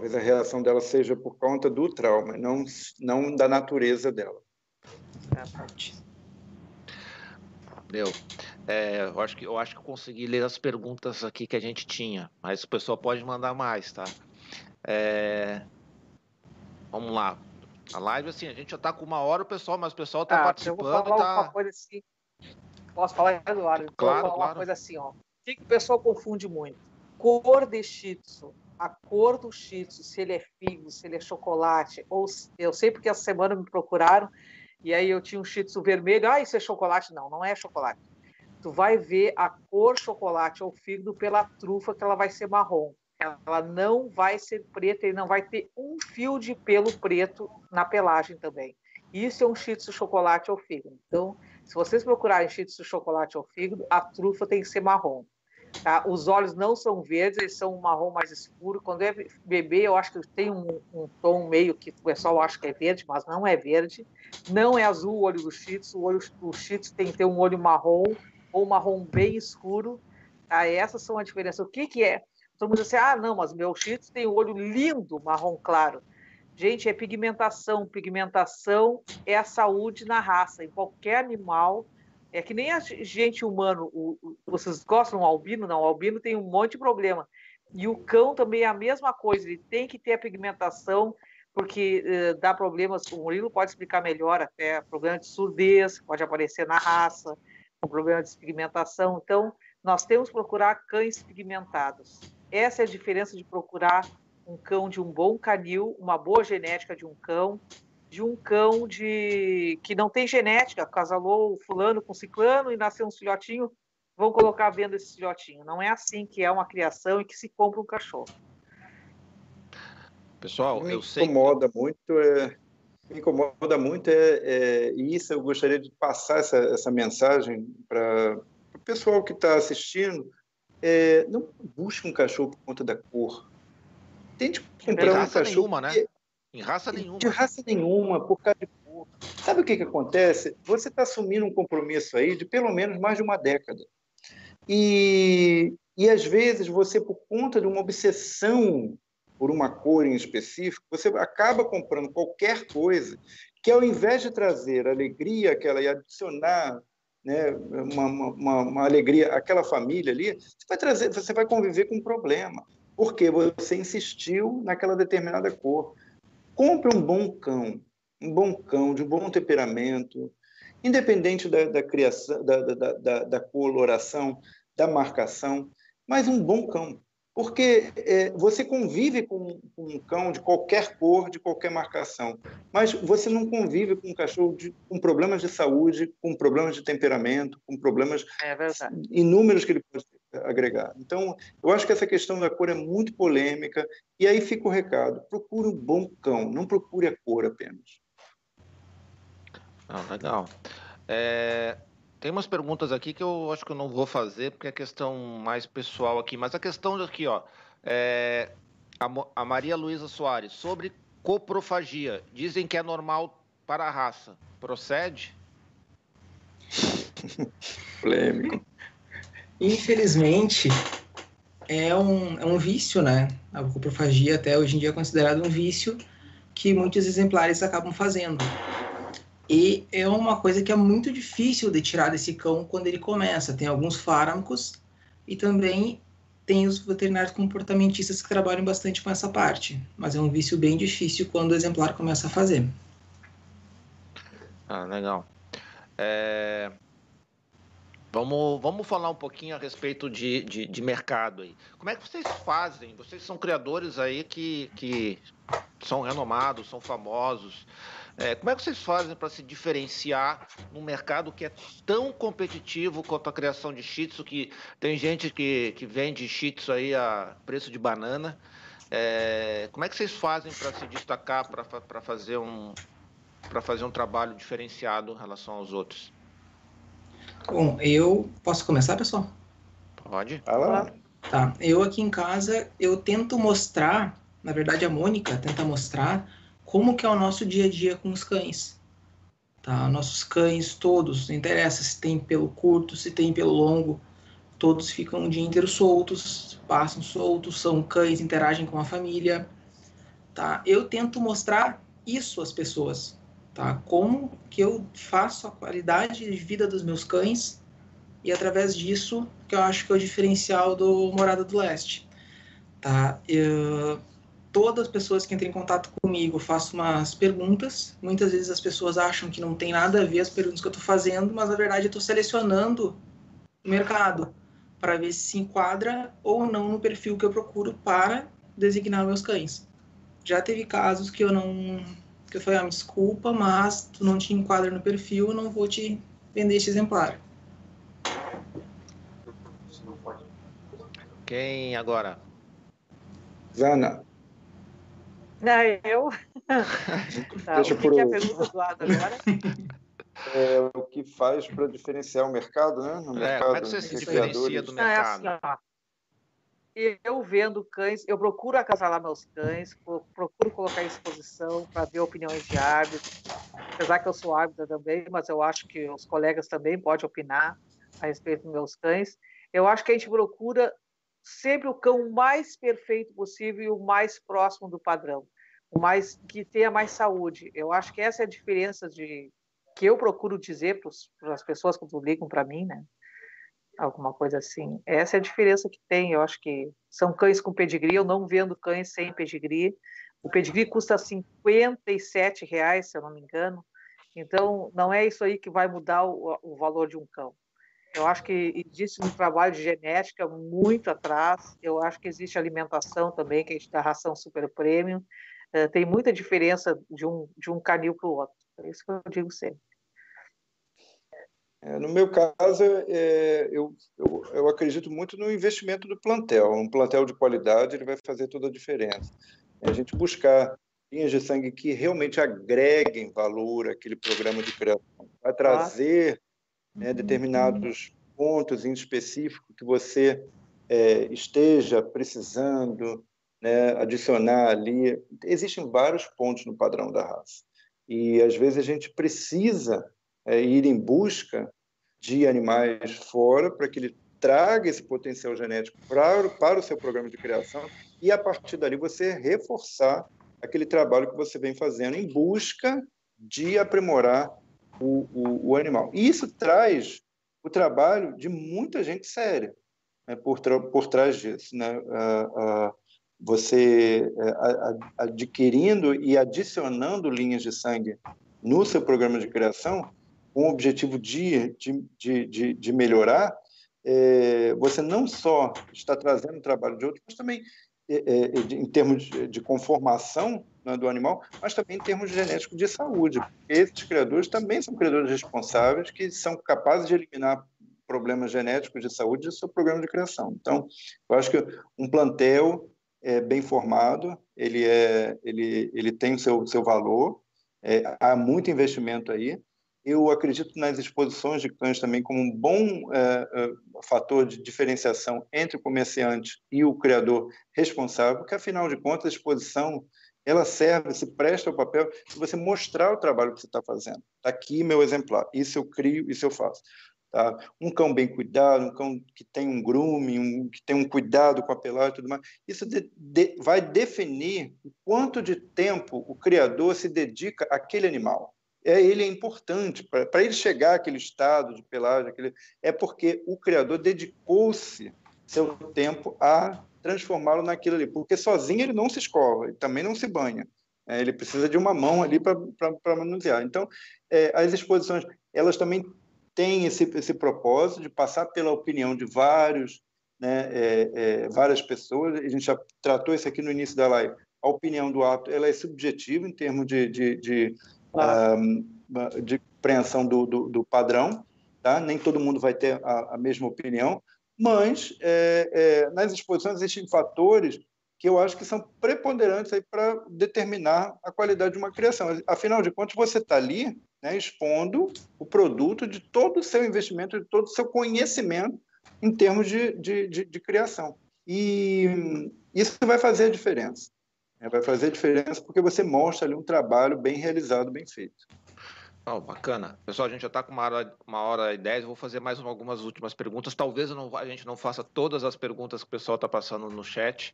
Talvez a reação dela seja por conta do trauma, não, não da natureza dela. Deu. É, eu, acho que, eu acho que eu consegui ler as perguntas aqui que a gente tinha, mas o pessoal pode mandar mais, tá? É, vamos lá. A live, assim, a gente já tá com uma hora, o pessoal, mas o pessoal tá ah, participando. Eu vou falar tá... uma coisa assim. Posso falar, Eduardo? Claro, vou falar claro. uma coisa assim, ó. O que, que o pessoal confunde muito? Cor de shih tzu. A cor do shih tzu, se ele é figo, se ele é chocolate, ou eu sei porque essa semana me procuraram e aí eu tinha um shih tzu vermelho. Ah, isso é chocolate? Não, não é chocolate. Tu vai ver a cor chocolate ou fígado pela trufa que ela vai ser marrom. Ela não vai ser preta e não vai ter um fio de pelo preto na pelagem também. Isso é um shih tzu chocolate ou fígado. Então, se vocês procurarem shih tzu chocolate ou fígado, a trufa tem que ser marrom. Tá? Os olhos não são verdes, eles são um marrom mais escuro. Quando é bebê, eu acho que tem um, um, tom meio que o pessoal acha que é verde, mas não é verde. Não é azul o olho do shih tzu. O, olho, o shih tzu tem que ter um olho marrom ou marrom bem escuro. Tá? Essas são a diferença. O que, que é? Todo mundo diz assim, ah, não, mas meu shih tzu tem um olho lindo, marrom claro. Gente, é pigmentação. Pigmentação é a saúde na raça. Em qualquer animal, é que nem a gente humano, o, o, vocês gostam do albino? Não, o albino tem um monte de problema. E o cão também é a mesma coisa, ele tem que ter a pigmentação, porque uh, dá problemas, o Murilo pode explicar melhor, até problema de surdez, pode aparecer na raça, um problema de pigmentação. Então, nós temos que procurar cães pigmentados. Essa é a diferença de procurar um cão de um bom canil, uma boa genética de um cão, de um cão de que não tem genética, casalou fulano com ciclano e nasceu um filhotinho, vão colocar vendo esse filhotinho. Não é assim que é uma criação e que se compra um cachorro. Pessoal, me eu sei. Incomoda muito, é, me incomoda muito é, é, e isso eu gostaria de passar essa, essa mensagem para o pessoal que está assistindo. É, não busque um cachorro por conta da cor. Tente comprar um cachorro. Nenhuma, né? Em raça nenhuma. De raça nenhuma, por causa de cor. Sabe o que, que acontece? Você está assumindo um compromisso aí de pelo menos mais de uma década. E, e às vezes você, por conta de uma obsessão por uma cor em específico, você acaba comprando qualquer coisa que, ao invés de trazer alegria aquela e adicionar né, uma, uma, uma alegria àquela família ali, você vai trazer, você vai conviver com um problema, porque você insistiu naquela determinada cor. Compre um bom cão, um bom cão de um bom temperamento, independente da, da criação, da, da, da, coloração, da marcação, mas um bom cão. Porque é, você convive com, com, um cão de qualquer cor, de qualquer marcação, mas você não convive com um cachorro de, com problemas de saúde, com problemas de temperamento, com problemas é inúmeros que ele pode agregar. Então, eu acho que essa questão da cor é muito polêmica, e aí fica o recado: procure um bom cão, não procure a cor apenas. Ah, legal. É, tem umas perguntas aqui que eu acho que eu não vou fazer, porque é questão mais pessoal aqui, mas a questão aqui, ó, é, a, a Maria Luísa Soares, sobre coprofagia, dizem que é normal para a raça, procede? Polêmico. Infelizmente, é um, é um vício, né? A coprofagia até hoje em dia é considerado um vício que muitos exemplares acabam fazendo. E é uma coisa que é muito difícil de tirar desse cão quando ele começa. Tem alguns fármacos e também tem os veterinários comportamentistas que trabalham bastante com essa parte. Mas é um vício bem difícil quando o exemplar começa a fazer. Ah, legal. É... Vamos, vamos falar um pouquinho a respeito de, de, de, mercado aí. Como é que vocês fazem? Vocês são criadores aí que, que são renomados, são famosos. É, como é que vocês fazem para se diferenciar num mercado que é tão competitivo quanto a criação de shih tzu, que tem gente que, que vende shih tzu aí a preço de banana. É, como é que vocês fazem para se destacar, para fazer um para fazer um trabalho diferenciado em relação aos outros? Bom, eu posso começar, pessoal? Pode. Vai lá. Tá. Eu aqui em casa, eu tento mostrar, na verdade a Mônica tenta mostrar como que é o nosso dia a dia com os cães. Tá? Nossos cães todos, não interessa se tem pelo curto, se tem pelo longo, todos ficam o dia inteiro soltos, passam soltos, são cães, interagem com a família. Tá? Eu tento mostrar isso às pessoas tá? Como que eu faço a qualidade de vida dos meus cães E através disso, que eu acho que é o diferencial do Morada do Leste. Tá? Eu, todas as pessoas que entram em contato comigo, faço umas perguntas. Muitas vezes as pessoas acham que não tem nada a ver as perguntas que eu estou fazendo, mas na verdade eu estou selecionando o mercado para ver se se enquadra ou não no perfil que eu procuro para designar meus cães. Já teve casos que eu não que eu falei, ah, desculpa, mas tu não te enquadra no perfil, eu não vou te vender esse exemplar. Quem agora? Zana. Não, eu. tá, Deixa o que que é a o- pergunta do lado agora? É o que faz para diferenciar o mercado, né? No É, mercado, como é que você se diferencia do Não, é assim, mercado? Eu vendo cães, eu procuro acasalar meus cães, pro- procuro colocar em exposição para ver opiniões de árbitros. Apesar que eu sou árbitra também, mas eu acho que os colegas também podem opinar a respeito dos meus cães. Eu acho que a gente procura sempre o cão mais perfeito possível e o mais próximo do padrão, o mais que tenha mais saúde. Eu acho que essa é a diferença de que eu procuro dizer para as pessoas quando ligam para mim, né? Alguma coisa assim. Essa é a diferença que tem. Eu acho que são cães com pedigree. Eu não vendo cães sem pedigree. O pedigree custa 57 reais, se eu não me engano. Então, não é isso aí que vai mudar o, o valor de um cão. Eu acho que existe um trabalho de genética muito atrás. Eu acho que existe alimentação também, que a gente dá ração super premium. Eh, tem muita diferença de um, de um canil para o outro. É isso que eu digo sempre. É, no meu caso, é, eu, eu, eu acredito muito no investimento do plantel. Um plantel de qualidade ele vai fazer toda a diferença. É a gente buscar linhas de sangue que realmente agreguem valor àquele programa de criação. Vai trazer né, determinados pontos em específico que você é, esteja precisando né, adicionar ali. Existem vários pontos no padrão da raça. E, às vezes, a gente precisa é, ir em busca de animais fora para que ele traga esse potencial genético para, para o seu programa de criação e, a partir dali, você reforçar aquele trabalho que você vem fazendo em busca de aprimorar o, o, o animal. E isso traz o trabalho de muita gente séria né, por, por trás disso. Né? Uh, uh, você uh, adquirindo e adicionando linhas de sangue no seu programa de criação, com o objetivo de, de, de, de melhorar, é, você não só está trazendo o trabalho de outros, mas também é, é, em termos de, de conformação né, do animal, mas também em termos genéticos de saúde. Esses criadores também são criadores responsáveis que são capazes de eliminar problemas genéticos de saúde do seu programa de criação. Então, eu acho que um plantel é, bem formado, ele, é, ele, ele tem o seu, seu valor, é, há muito investimento aí, eu acredito nas exposições de cães também como um bom é, é, fator de diferenciação entre o comerciante e o criador responsável, porque afinal de contas a exposição ela serve, se presta ao papel de você mostrar o trabalho que você está fazendo. Está aqui meu exemplar, isso eu crio, isso eu faço. Tá? Um cão bem cuidado, um cão que tem um grooming, um, que tem um cuidado com a pelagem e tudo mais, isso de, de, vai definir o quanto de tempo o criador se dedica àquele animal é, ele é importante. Para ele chegar àquele estado de pelagem, aquele, é porque o criador dedicou-se seu tempo a transformá-lo naquilo ali, porque sozinho ele não se escova, ele também não se banha, é, ele precisa de uma mão ali para manusear. Então, é, as exposições, elas também têm esse, esse propósito de passar pela opinião de vários, né, é, é, várias pessoas, a gente já tratou isso aqui no início da live, a opinião do ato ela é subjetiva em termos de, de, de uh, de compreensão do, do, do, padrão, tá? nem todo mundo vai ter a, a mesma opinião, mas é, é, nas exposições existem fatores que eu acho que são preponderantes para determinar a qualidade de uma criação. Afinal de contas, você está ali né, expondo o produto de todo o seu investimento, de todo o seu conhecimento em termos de, de, de, de criação. E isso vai fazer a diferença. É, vai fazer diferença porque você mostra ali um trabalho bem realizado, bem feito. Oh, bacana. Pessoal, a gente já está com uma hora, uma hora e dez. Vou fazer mais algumas últimas perguntas. Talvez não, a gente não faça todas as perguntas que o pessoal está passando no chat,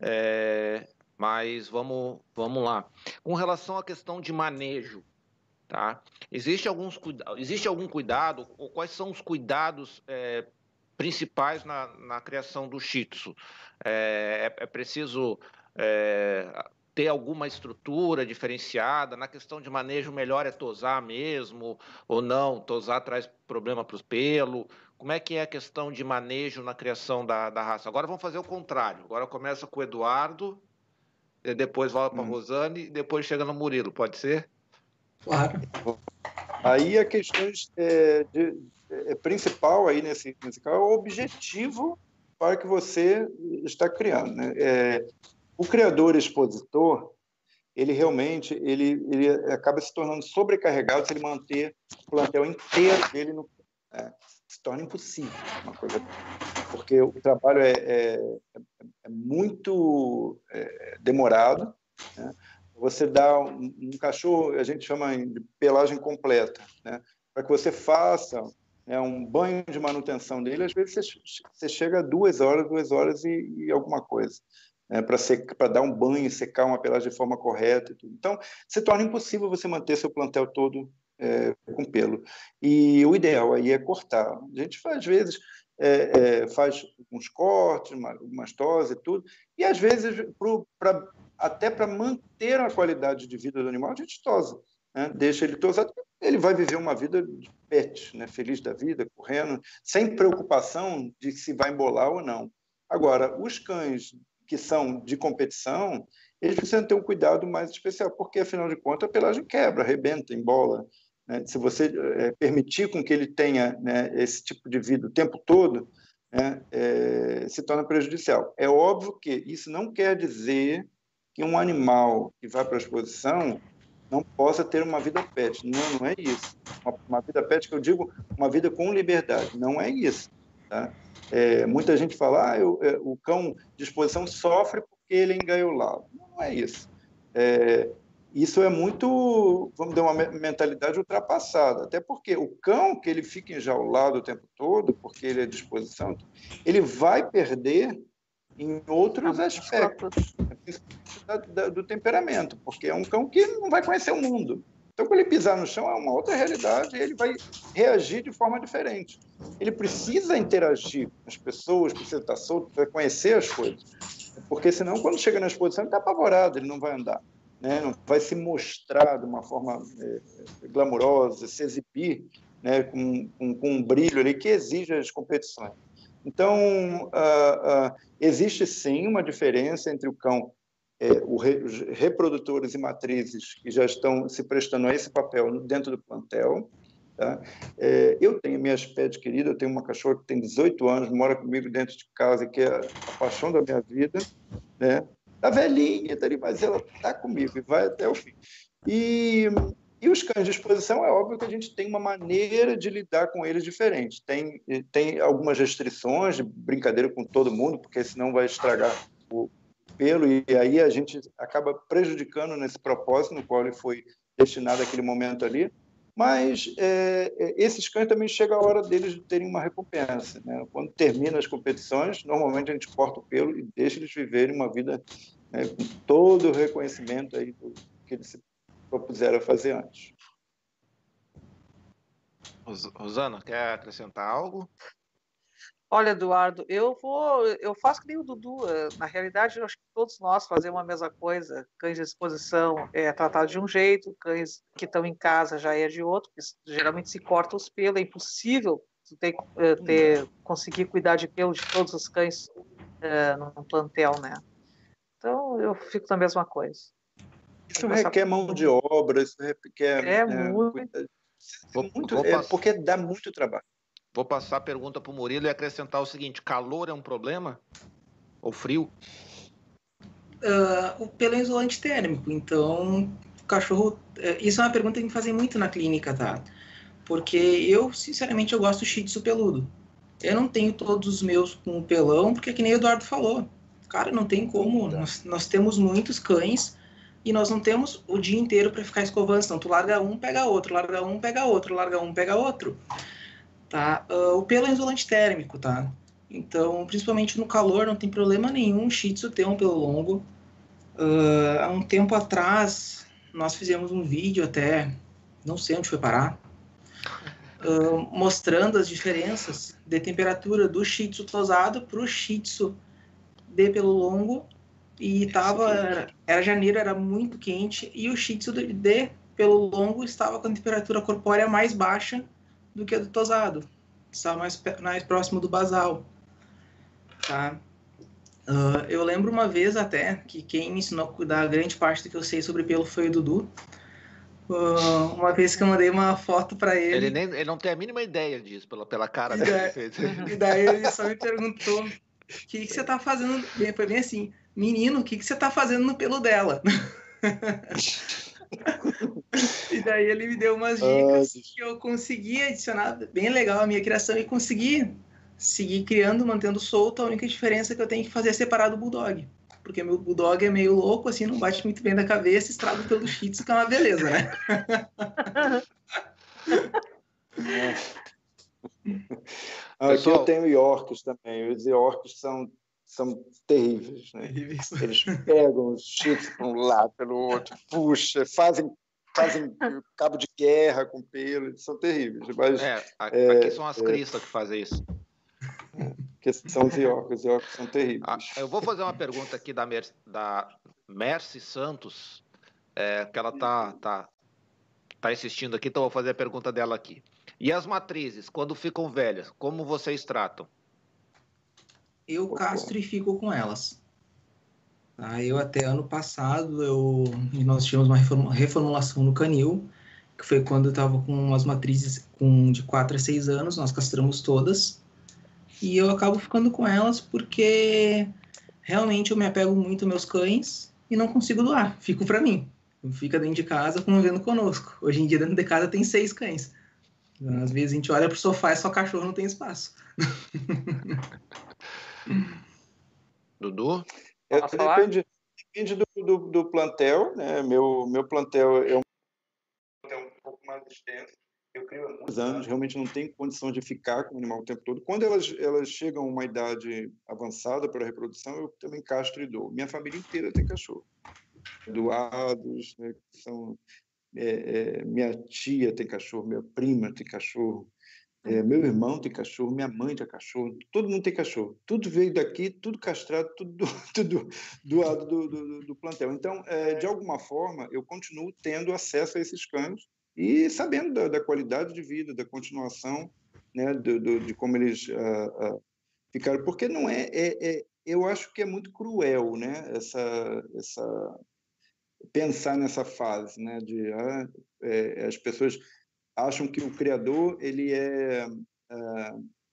é, mas vamos, vamos lá. Com relação à questão de manejo, Tá? Existe, alguns, existe algum cuidado, ou quais são os cuidados é, principais na, na criação do Shih Tzu? É, é, é preciso é, ter alguma estrutura diferenciada? Na questão de manejo, melhor é tosar mesmo ou não? Tosar traz problema para o pelo? Como é que é a questão de manejo na criação da, da raça? Agora vamos fazer o contrário. Agora começa com o Eduardo, depois volta para a hum. Rosane e depois chega no Murilo, pode ser? Claro. Aí a questão é, de, é, principal aí nesse, nesse caso é o objetivo para que você está criando. Né? É, o criador expositor, ele realmente ele, ele acaba se tornando sobrecarregado se ele manter o plantel inteiro dele no é, se torna impossível uma coisa porque o trabalho é, é, é muito é, demorado né? você dá um, um, cachorro a gente chama de pelagem completa né? para que você faça né, um banho de manutenção dele às vezes você, você chega a duas horas duas horas e, e alguma coisa né, para dar um banho, secar uma pelagem de forma correta. Então, se torna impossível você manter seu plantel todo é, com pelo. E o ideal aí é cortar. A gente, às vezes, é, é, faz uns cortes, uma, umas toses e tudo, e às vezes, pro, pra, até para manter a qualidade de vida do animal, a gente tosa. Né? Deixa ele tosado, ele vai viver uma vida de pet, né? feliz da vida, correndo, sem preocupação de se vai embolar ou não. Agora, os cães que são de competição, eles precisam ter um cuidado mais especial, porque, afinal de contas, a pelagem quebra, arrebenta, embola. Né? Se você é, permitir com que ele tenha né, esse tipo de vida o tempo todo, né, é, se torna prejudicial. É óbvio que isso não quer dizer que um animal que vai para a exposição não possa ter uma vida pet. Não, não é isso. Uma, uma vida pet que eu digo, uma vida com liberdade. Não é isso. Tá? É, muita gente fala, ah, eu, é, o cão de exposição sofre porque ele é engaiolado. Não é isso. É, isso é muito, vamos dizer, uma mentalidade ultrapassada. Até porque o cão que ele fica enjaulado o tempo todo, porque ele é de exposição, ele vai perder em outros aspectos do temperamento, porque é um cão que não vai conhecer o mundo. Então, quando ele pisar no chão, é uma outra realidade e ele vai reagir de forma diferente. Ele precisa interagir com as pessoas, precisa estar solto, precisa conhecer as coisas. Porque senão, quando chega na exposição, ele está apavorado, ele não vai andar. Né? Não vai se mostrar de uma forma é, glamurosa, se exibir né? com, com, com, um brilho ali que exige as competições. Então, uh, uh, existe sim uma diferença entre o cão é, os reprodutores e matrizes que já estão se prestando a esse papel dentro do plantel. Tá? É, eu tenho minha pet querida, eu tenho uma cachorra que tem 18 anos, mora comigo dentro de casa, que é a paixão da minha vida, né? Tá velhinha, tá ali, mas ela tá comigo e vai até o fim. E, e os cães de exposição, é óbvio que a gente tem uma maneira de lidar com eles diferente. Tem, tem algumas restrições de brincadeira com todo mundo, porque senão vai estragar o, pelo, e aí a gente acaba prejudicando nesse propósito no qual ele foi destinado aquele momento ali. Mas é, é, esses cães também chega a hora deles terem uma recompensa. Né? Quando termina as competições, normalmente a gente corta o pelo e deixa eles viverem uma vida né, com todo o reconhecimento aí do que eles se propuseram a fazer antes. Rosana, quer acrescentar algo? Olha, Eduardo, eu vou, eu faço que nem o Dudu. Eh, na realidade, eu acho que todos nós fazemos a mesma coisa. Cães de exposição é tratado de um jeito, cães que estão em casa já é de outro, porque geralmente se corta os pelos, é impossível ter, eh, ter conseguir cuidar de pelo de todos os cães é, num plantel, né? Então, eu fico na mesma coisa. Isso requer mão de obra, isso requer. É, é muito. muito é, porque dá muito trabalho. Vou passar a pergunta para o Murilo e acrescentar o seguinte: calor é um problema? Ou frio? Uh, o pelo é isolante térmico, então o cachorro. Uh, isso é uma pergunta que me fazem muito na clínica, tá? Porque eu, sinceramente, eu gosto shih tzu peludo. Eu não tenho todos os meus com pelão, porque é que nem o Eduardo falou. Cara, não tem como. Nós, nós temos muitos cães e nós não temos o dia inteiro para ficar escovando. Então, tu larga um, pega outro, larga um, pega outro, larga um, pega outro tá? Uh, o pelo é isolante térmico, tá? Então, principalmente no calor, não tem problema nenhum o Shih Tzu ter um pelo longo. Uh, há um tempo atrás, nós fizemos um vídeo até não sei onde foi parar, uh, mostrando as diferenças de temperatura do Shih Tzu tosado para o Shih Tzu de pelo longo e tava era, era janeiro, era muito quente e o Shih Tzu de pelo longo estava com a temperatura corpórea mais baixa do que do tosado, estava mais, mais próximo do basal, tá? Uh, eu lembro uma vez até que quem me ensinou a cuidar grande parte do que eu sei sobre pelo foi o Dudu. Uh, uma vez que eu mandei uma foto para ele. Ele, nem, ele não tem a mínima ideia disso, pela, pela cara dele. E daí ele só me perguntou: o que, que você tá fazendo? Foi bem assim: menino, o que, que você tá fazendo no pelo dela? e daí ele me deu umas dicas que eu consegui adicionar bem legal a minha criação e consegui seguir criando, mantendo solto. A única diferença que eu tenho que fazer é separar do Bulldog. Porque meu Bulldog é meio louco, assim, não bate muito bem da cabeça, estraga pelo Shih Tzu, que é uma beleza, né? Aqui eu tenho Yorks também. Os Yorks são, são terríveis, né? Terríveis. Eles pegam os Tzu para um lado, pelo outro, puxa, fazem fazem cabo de guerra com pelo, são terríveis. Mas, é, aqui é, são as é, cristas que fazem isso que são os iocos, os iocos são terríveis. Ah, eu vou fazer uma pergunta aqui da, Mer da Mercy Santos, é, que ela tá, tá, tá insistindo aqui, então eu vou fazer a pergunta dela aqui. E as matrizes, quando ficam velhas, como vocês tratam? Eu castro e fico com elas. Ah, eu até ano passado, eu, nós tivemos uma reformulação no canil, que foi quando eu estava com as matrizes com, de 4 a 6 anos, nós castramos todas. E eu acabo ficando com elas porque realmente eu me apego muito aos meus cães e não consigo doar. Fico para mim. Fica dentro de casa convivendo conosco. Hoje em dia, dentro de casa, tem seis cães. Às vezes a gente olha pro sofá e só cachorro não tem espaço. Dudu? É, depende, depende do, do, do, plantel, né? Meu, meu plantel é um plantel um pouco mais extenso eu crio há muitos anos, realmente não tem condição de ficar com o animal o tempo todo. Quando elas, elas chegam a uma idade avançada para a reprodução, eu também castro e dou. Minha família inteira tem cachorro. Doados, né, são, é, é, minha tia tem cachorro, minha prima tem cachorro, é, meu irmão tem cachorro, minha mãe tem cachorro, todo mundo tem cachorro. Tudo veio daqui, tudo castrado, tudo, tudo doado do, do, do plantel. Então, é, de alguma forma, eu continuo tendo acesso a esses cães e sabendo da, da qualidade de vida, da continuação, né, do, do, de como eles uh, uh, ficaram, porque não é, é, é, eu acho que é muito cruel, né, essa, essa pensar nessa fase, né, de uh, é, as pessoas acham que o criador ele é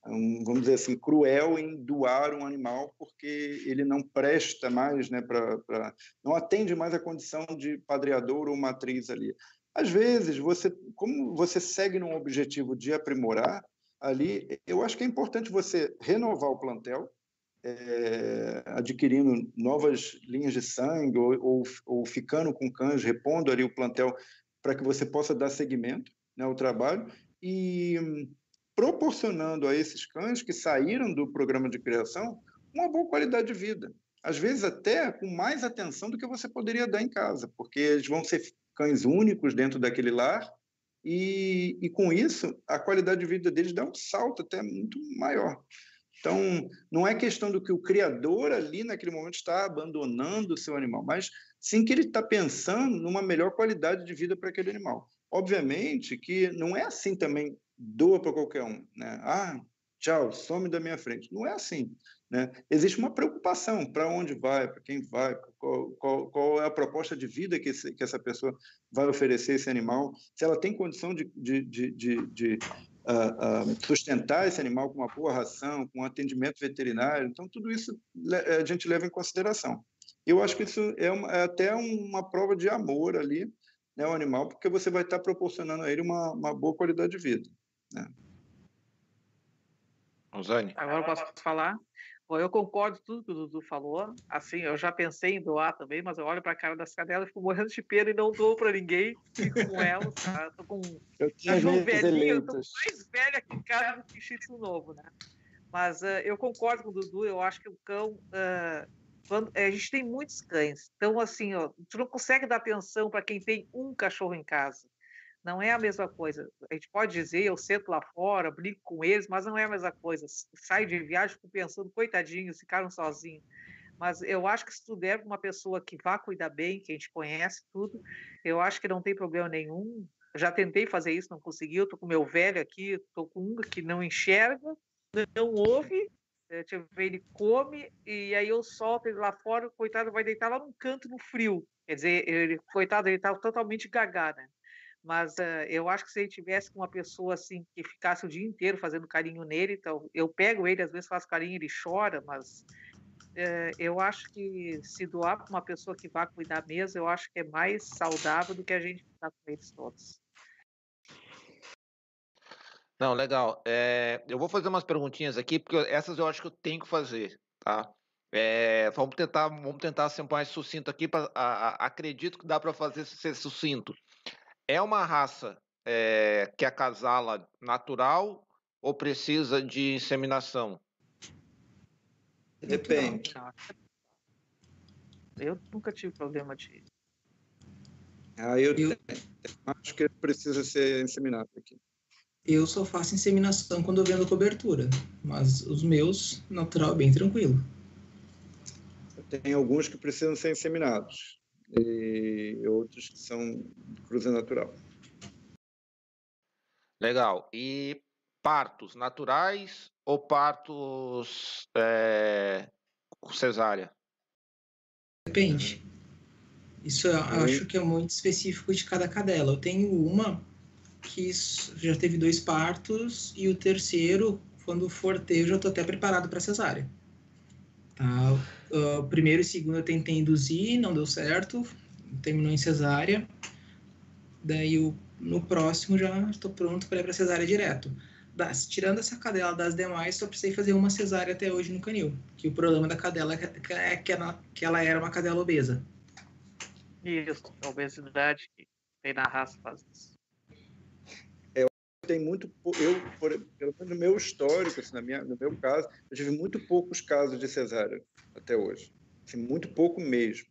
um, vamos dizer assim, cruel em doar um animal porque ele não presta mais, né, para não atende mais a condição de padreador ou matriz ali. Às vezes, você, como você segue num objetivo de aprimorar ali, eu acho que é importante você renovar o plantel, é, adquirindo novas linhas de sangue ou, ou, ou, ficando com cães, repondo ali o plantel para que você possa dar seguimento né, ao trabalho e proporcionando a esses cães que saíram do programa de criação uma boa qualidade de vida. Às vezes até com mais atenção do que você poderia dar em casa, porque eles vão ser cães únicos dentro daquele lar, e, e com isso a qualidade de vida deles dá um salto até muito maior. Então, não é questão do que o criador ali naquele momento está abandonando o seu animal, mas sim que ele está pensando numa melhor qualidade de vida para aquele animal. Obviamente que não é assim também, doa para qualquer um. Né? Ah, tchau, some da minha frente. Não é assim. Né? Existe uma preocupação para onde vai, para quem vai, qual, qual, qual, é a proposta de vida que, esse, que, essa pessoa vai oferecer esse animal, se ela tem condição de, de, de, de, de uh, uh, sustentar esse animal com uma boa ração, com um atendimento veterinário. Então, tudo isso a gente leva em consideração. Eu acho que isso é, uma, é até uma prova de amor ali né, ao animal, porque você vai estar proporcionando a ele uma, uma boa qualidade de vida. Né? Agora eu posso falar? Bom, eu concordo com tudo que o Dudu falou. Assim, eu já pensei em doar também, mas eu olho para a cara das cadelas e fico morrendo de pena e não dou para ninguém. Fico com elas, tá? Tô com eu cachorro velhinho, eu tô mais velha aqui em casa do que Shih novo, né? Mas uh, eu concordo com o Dudu, eu acho que o cão. Uh, a gente tem muitos cães, então assim, ó, tu não consegue dar atenção para quem tem um cachorro em casa. Não é a mesma coisa. A gente pode dizer, eu sento lá fora, brinco com eles, mas não é a mesma coisa. Saio de viagem, fico pensando, coitadinhos, ficaram sozinhos. Mas eu acho que se tu der uma pessoa que vá cuidar bem, que a gente conhece tudo, eu acho que não tem problema nenhum. Já tentei fazer isso, não consegui. Eu tô com meu velho aqui, tô com um que não enxerga, não ouve, é, ele come e aí eu solto ele lá fora, o coitado vai deitar lá num canto no frio. Quer dizer, ele, coitado, ele tá totalmente gagá, né? Mas uh, eu acho que se ele tivesse com uma pessoa assim que ficasse o dia inteiro fazendo carinho nele, então eu pego ele, às vezes faço carinho, ele chora, mas uh, eu acho que se doar para uma pessoa que vá cuidar mesmo, eu acho que é mais saudável do que a gente ficar com eles todos. Não, legal. É, eu vou fazer umas perguntinhas aqui, porque essas eu acho que eu tenho que fazer, tá? É, vamos tentar, vamos tentar ser mais sucinto aqui. Pra, a, a, acredito que dá para fazer ser sucinto. É uma raça é, que acasala natural ou precisa de inseminação? Depende. Eu nunca tive problema de. Ah, eu, eu... acho que precisa ser inseminado aqui. Eu só faço inseminação quando eu vendo cobertura, mas os meus, natural, bem tranquilo. Tem alguns que precisam ser inseminados e outros que são cruza natural. Legal. E partos naturais ou partos é, cesárea? Depende. Isso eu acho que é muito específico de cada cadela. Eu tenho uma que já teve dois partos e o terceiro, quando for ter, eu já estou até preparado para cesárea. Tá? Uh, primeiro e segundo eu tentei induzir, não deu certo, terminou em cesárea. Daí o, no próximo já estou pronto para ir para cesárea direto. Das, tirando essa cadela das demais, só precisei fazer uma cesárea até hoje no canil. Que o problema da cadela é que ela, que ela era uma cadela obesa. Isso, a obesidade que tem na raça faz isso tem muito eu por, pelo menos no meu histórico assim, na minha no meu caso eu tive muito poucos casos de cesárea até hoje assim, muito pouco mesmo.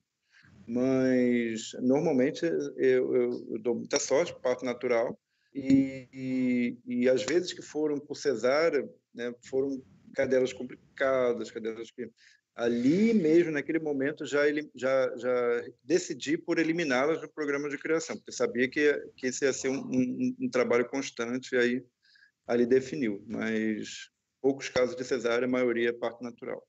Mas normalmente eu, eu, eu dou muita sorte parto natural e, e, e, às vezes que foram por cesárea né, foram cadelas complicadas cadelas que ali mesmo, naquele momento, já, ele, já, já decidi por eliminá-las do programa de criação, porque sabia que, que esse ia ser um, um, um, trabalho constante, e aí ali definiu. Mas poucos casos de cesárea, a maioria é parto natural.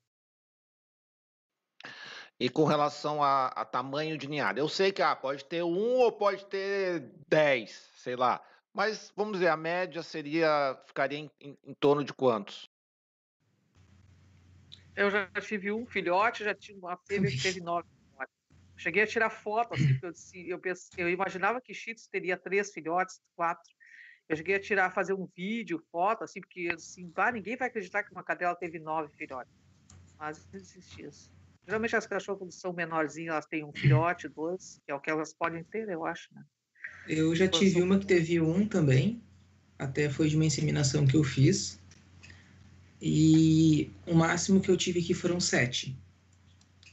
E com relação a, a, tamanho de ninhada, eu sei que ah, pode ter um ou pode ter dez, sei lá. Mas vamos dizer, a média seria ficaria em, em, em torno de quantos? Eu já tive um filhote, já tive uma fêmea que teve nove filhotes. Cheguei a tirar foto, assim, eu, eu, eu imaginava que Cheetos teria três filhotes, quatro. Eu cheguei a tirar, fazer um vídeo, foto, assim, porque assim, ah, ninguém vai acreditar que uma cadela teve nove filhotes. Mas existe isso. Geralmente as cachorras, quando são menorzinhas, elas têm um filhote, dois, que é o que elas podem ter, eu acho, né? Eu já tive uma que teve um também, até foi de uma inseminação que eu fiz. E o máximo que eu tive aqui foram sete.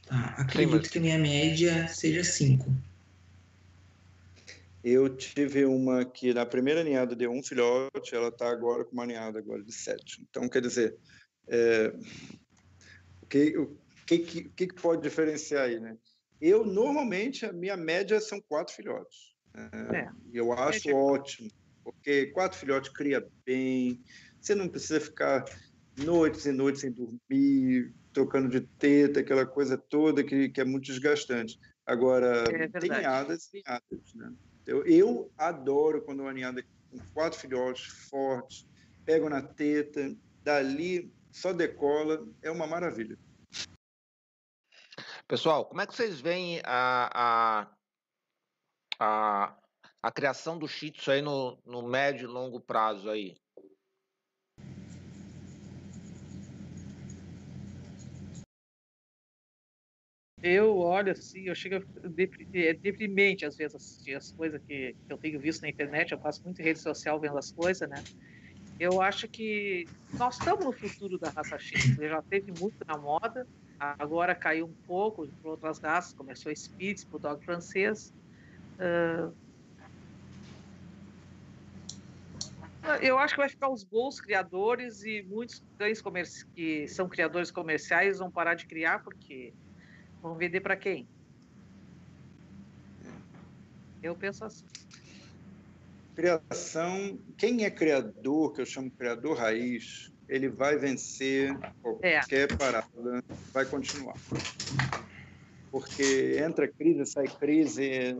Tá? Acredito Sim, que a minha média seja cinco. Eu tive uma que na primeira ninhada deu um filhote, ela está agora com uma ninhada agora de sete. Então, quer dizer, é, o, que, o que, que, que pode diferenciar aí, né? Eu, normalmente, a minha média são quatro filhotes. É, é. Eu acho é ótimo, porque quatro filhotes cria bem, você não precisa ficar noites e noites sem ninguém trocando de teta, aquela coisa toda que, que é muito desgastante. Agora, é tem ninhadas e ninhadas, né? Eu, eu adoro quando uma ninhada com quatro filhotes fortes, pegam na teta, dali só decola, é uma maravilha. Pessoal, como é que vocês veem a, a, a, a criação do Shih Tzu aí no, no médio e longo prazo aí? Eu olho assim, eu chego é deprimente às vezes assistir as coisas que, eu tenho visto na internet, eu faço muito rede social vendo as coisas, né? Eu acho que nós estamos no futuro da raça X, já teve muito na moda, agora caiu um pouco para outras raças, começou a Spitz, o Dog francês. Uh, Eu acho que vai ficar os bons criadores e muitos cães que são criadores comerciais vão parar de criar porque vão vender para quem? Eu penso assim. Criação, quem é criador, que eu chamo criador raiz, ele vai vencer qualquer é. parada, vai continuar. Porque entra crise, sai crise,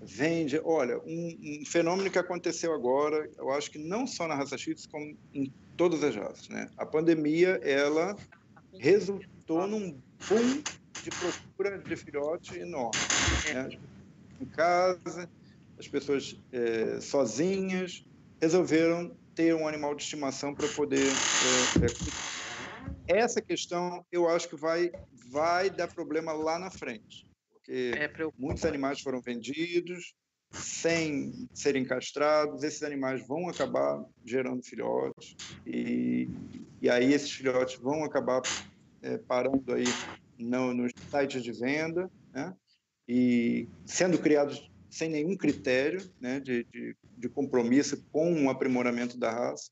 vende. Olha, um, um, fenômeno que aconteceu agora, eu acho que não só na raça X, como em todas as raças, né? A pandemia, ela resultou num boom de procura de filhote enorme. Né? Em casa, as pessoas é, sozinhas resolveram ter um animal de estimação para poder é, é, essa questão eu acho que vai vai dar problema lá na frente porque é muitos animais foram vendidos sem serem castrados, esses animais vão acabar gerando filhotes e, e aí esses filhotes vão acabar é, parando aí no, nos sites de venda, né? E sendo criados sem nenhum critério, né, de, de, de compromisso com o aprimoramento da raça.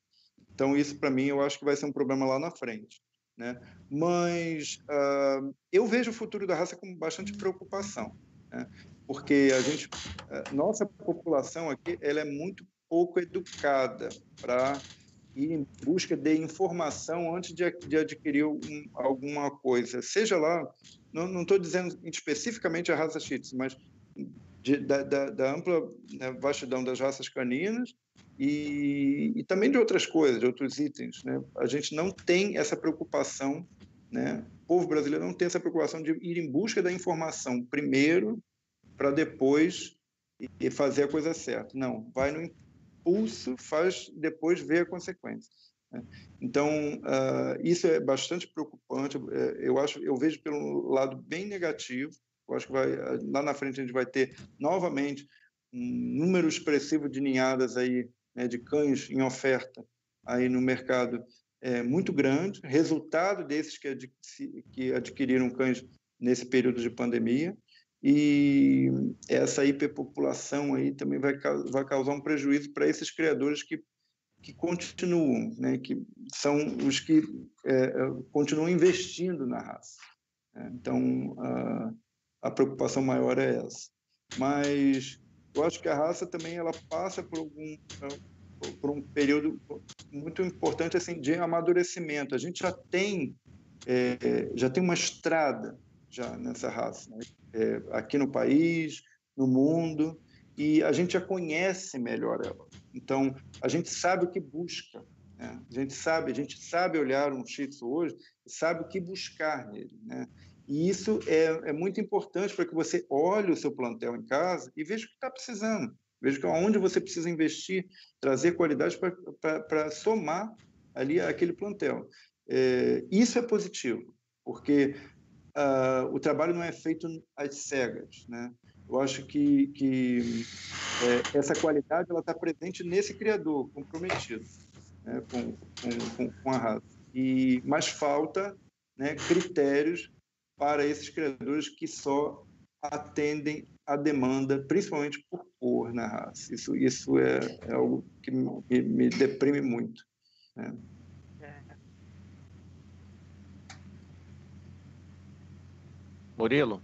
Então isso para mim eu acho que vai ser um problema lá na frente. Né? Mas uh, eu vejo o futuro da raça com bastante preocupação, né? porque a gente, uh, nossa população aqui, ela é muito pouco educada para ir em busca de informação antes de, de adquirir um, alguma coisa, seja lá, não estou dizendo especificamente a raça Shih mas de, da, da, da, ampla né, vastidão das raças caninas e, e, também de outras coisas, de outros itens. Né? A gente não tem essa preocupação, né? o povo brasileiro não tem essa preocupação de ir em busca da informação primeiro para depois e fazer a coisa certa. Não, vai no impulso, faz depois ver a consequência. Né? Então, uh, isso é bastante preocupante. É, eu acho, eu vejo pelo lado bem negativo. Eu acho que vai, lá na frente a gente vai ter novamente um número expressivo de ninhadas aí né, de cães em oferta aí no mercado é muito grande, resultado desses que, que adquiriram cães nesse período de pandemia, e essa hiperpopulação aí também vai, vai causar um prejuízo para esses criadores que, que continuam, né, que são os que é, continuam investindo na raça. Né. Então, a, a preocupação maior é essa. Mas eu acho que a raça também ela passa por algum por um período muito importante assim de amadurecimento. A gente já tem é, já tem uma estrada já nessa raça né? é, aqui no país, no mundo e a gente já conhece melhor ela. Então a gente sabe o que busca. Né? A gente sabe, a gente sabe olhar um Shih Tzu hoje, sabe o que buscar nele, né? E isso é, é muito importante para que você olhe o seu plantel em casa e veja o que está precisando. Veja onde você precisa investir, trazer qualidade para somar ali aquele plantel. É, isso é positivo, porque uh, o trabalho não é feito às cegas. Né? Eu acho que, que é, essa qualidade ela está presente nesse criador comprometido né? com, com, com, a raça. E, mas falta né, critérios para esses criadores que só atendem a demanda, principalmente por cor na raça. Isso, isso é, é algo que me, me deprime muito. Né? Murilo?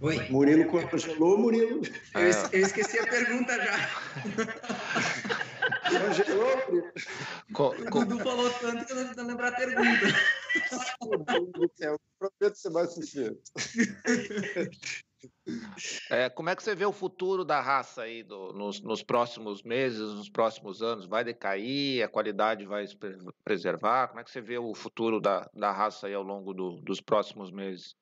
Oi. Murilo congelou, Murilo. Eu, eu esqueci a pergunta já. Congelou, Co o Dudu falou tanto que eu não lembrar a pergunta. Eu prometo ser mais suficiente. É, como é que você vê o futuro da raça aí do, nos, nos, próximos meses, nos próximos anos? Vai decair? A qualidade vai se preservar? Como é que você vê o futuro da, da raça aí ao longo do, dos próximos meses?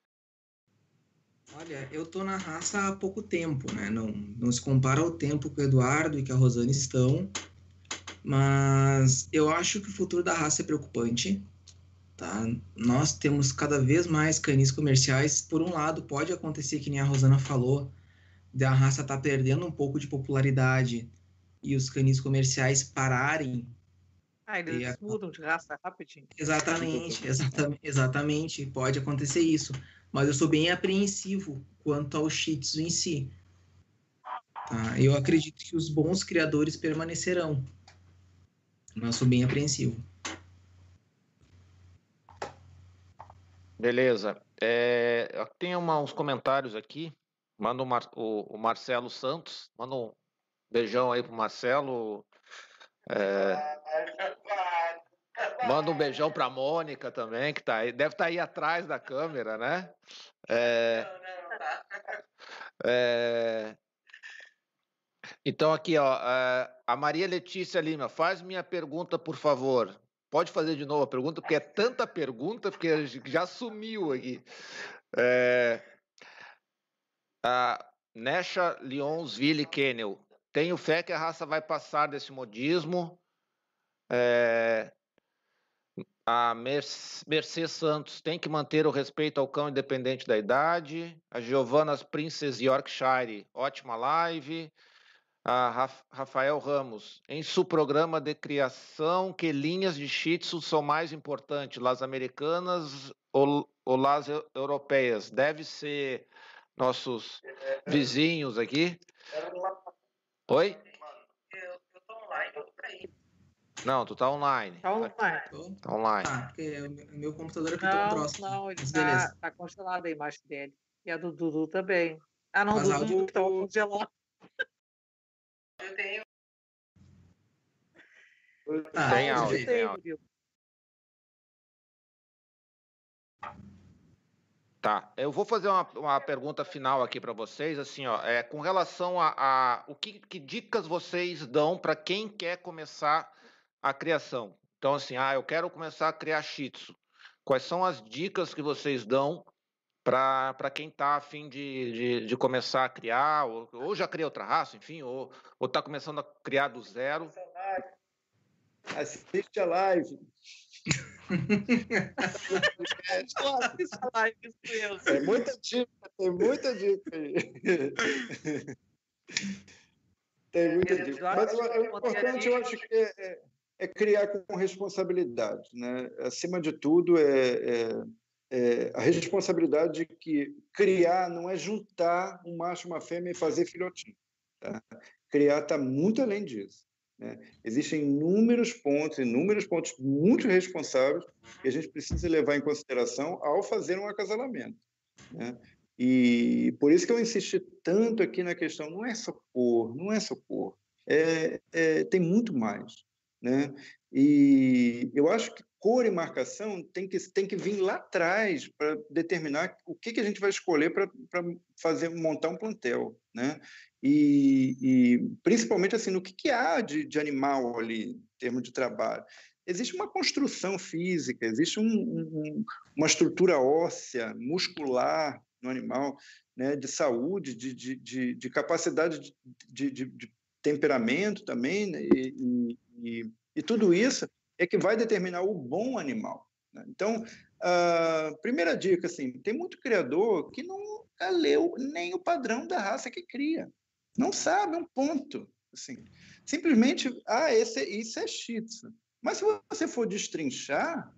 Olha, eu tô na raça há pouco tempo, né? Não, não se compara ao tempo que o Eduardo e que a Rosane estão, mas eu acho que o futuro da raça é preocupante. Tá? Nós temos cada vez mais canis comerciais. Por um lado, pode acontecer que nem a Rosana falou, da raça tá perdendo um pouco de popularidade e os canis comerciais pararem. Ah, eles a... mudam de raça rapidinho. Exatamente, exatamente, exatamente. Pode acontecer isso. Mas eu sou bem apreensivo quanto ao Shih Tzu em si. Tá? Eu acredito que os bons criadores permanecerão. Mas sou bem apreensivo. Beleza. É, tem uma, uns comentários aqui. Manda o, Mar, o, o, Marcelo Santos. Manda um beijão aí pro Marcelo. É, manda um beijão pra Mônica também, que tá aí. Deve estar tá aí atrás da câmera, né? É, é, então, aqui, ó, é, a Maria Letícia Lima, faz minha pergunta, por favor. Pode fazer de novo a pergunta, porque é tanta pergunta, porque já sumiu aqui. É, a Nesha Lyonsville Kennel. Tenho fé que a raça vai passar desse modismo. É, a Mercedes Santos tem que manter o respeito ao cão independente da idade. A Giovanna Princess Yorkshire, ótima live a Rafael Ramos, em seu programa de criação, que linhas de Shih Tzu são mais importantes, las americanas ou, ou las europeias? Deve ser nossos vizinhos aqui. Oi? Eu, estou online, Não, tu tá online. Tá online. Tá online. Ah, porque o meu computador é tão próximo. Não, ele tá, tá congelado a imagem dele. E a do Dudu também. Ah, não, Mas Dudu do... que tá congelado. Eu tenho. Ah, tem áudio, tem áudio. Tá, eu vou fazer uma, uma pergunta final aqui para vocês, assim, ó, é, com relação a, a o que, que dicas vocês dão para quem quer começar a criação. Então, assim, ah, eu quero começar a criar Shih Tzu. Quais são as dicas que vocês dão para quem está afim de, de, de, começar a criar, ou, ou já criou outra raça, enfim, ou está começando a criar do zero. Assiste a live. tem muita dica, tem muita dica aí. tem muita dica. Mas o importante, eu acho que é, é, criar com responsabilidade. Né? Acima de tudo, é, é é, a responsabilidade de que criar não é juntar um macho e uma fêmea e fazer filhotinho. Tá? Criar está muito além disso. Né? Existem inúmeros pontos, inúmeros pontos muito responsáveis que a gente precisa levar em consideração ao fazer um acasalamento. Né? E por isso que eu insisti tanto aqui na questão, não é só cor, não é só cor, é, é, tem muito mais. Né? E eu acho que cor e marcação tem que, tem que vir lá atrás para determinar o que, que a gente vai escolher para fazer montar um plantel, né? E, e, principalmente assim no que, que há de, de animal ali em termos de trabalho. Existe uma construção física, existe um, um, uma estrutura óssea, muscular no animal, né? De saúde, de, de, de, de capacidade de, temperamento também, né? e, e, e tudo isso é que vai determinar o bom animal. Né? Então, primeira dica, assim, tem muito criador que nunca leu nem o padrão da raça que cria. Não sabe um ponto. Assim. Simplesmente, ah, esse, isso é shih tzu. Mas se você for destrinchar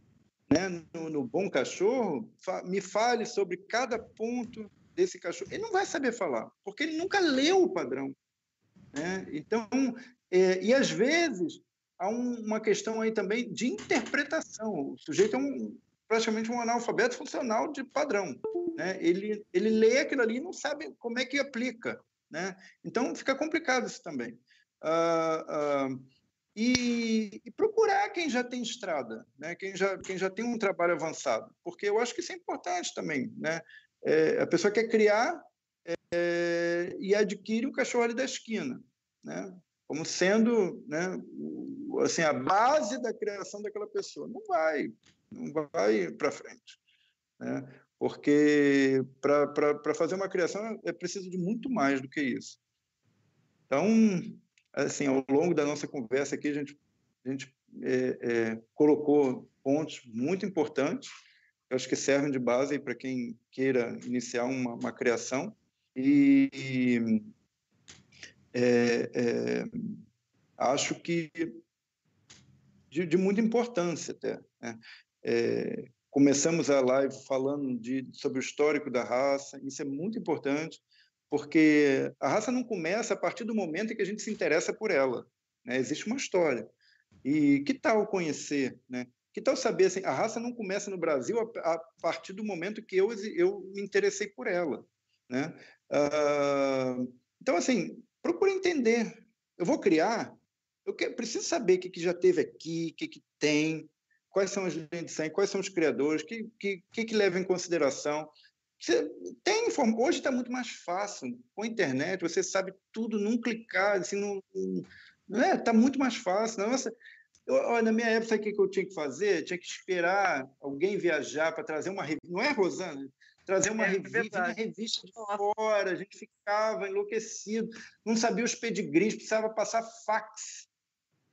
né, no, no bom cachorro, fa me fale sobre cada ponto desse cachorro. Ele não vai saber falar, porque ele nunca leu o padrão. Né? Então, é, e às vezes há um, uma questão aí também de interpretação. O sujeito é um, praticamente um analfabeto funcional de padrão. Né? Ele, ele lê aquilo ali e não sabe como é que aplica. Né? Então, fica complicado isso também. Uh, uh, e, e, procurar quem já tem estrada, né? quem, já, quem já tem um trabalho avançado, porque eu acho que isso é importante também. Né? É, a pessoa quer criar é, e adquire um cachorro ali da esquina, né? como sendo né, assim, a base da criação daquela pessoa. Não vai, não vai para frente. Né? Porque para fazer uma criação é preciso de muito mais do que isso. Então, assim, ao longo da nossa conversa aqui, a gente, a gente é, é, colocou pontos muito importantes, eu acho que servem de base para quem queira iniciar uma, uma criação. E, é, é, acho que de, de muita importância até. Né? É, começamos a live falando de, sobre o histórico da raça, isso é muito importante, porque a raça não começa a partir do momento em que a gente se interessa por ela. Né? Existe uma história. E que tal conhecer, né? Que tal saber assim, a raça não começa no Brasil a, a partir do momento que eu, eu me interessei por ela, né? Uh, então assim, procure entender. Eu vou criar, eu quero, preciso saber o que, que já teve aqui, o que, que tem, quais são as linhas de sangue, quais são os criadores, o que, que, que, que leva em consideração. Você tem hoje está muito mais fácil com a internet você sabe tudo num clicar assim não, não é tá muito mais fácil. Nossa eu, na minha época o que eu tinha que fazer? Tinha que esperar alguém viajar para trazer uma revista não é Rosana? Trazer uma é, revista, uma revista de fora a gente ficava enlouquecido não sabia os pedigrees precisava passar fax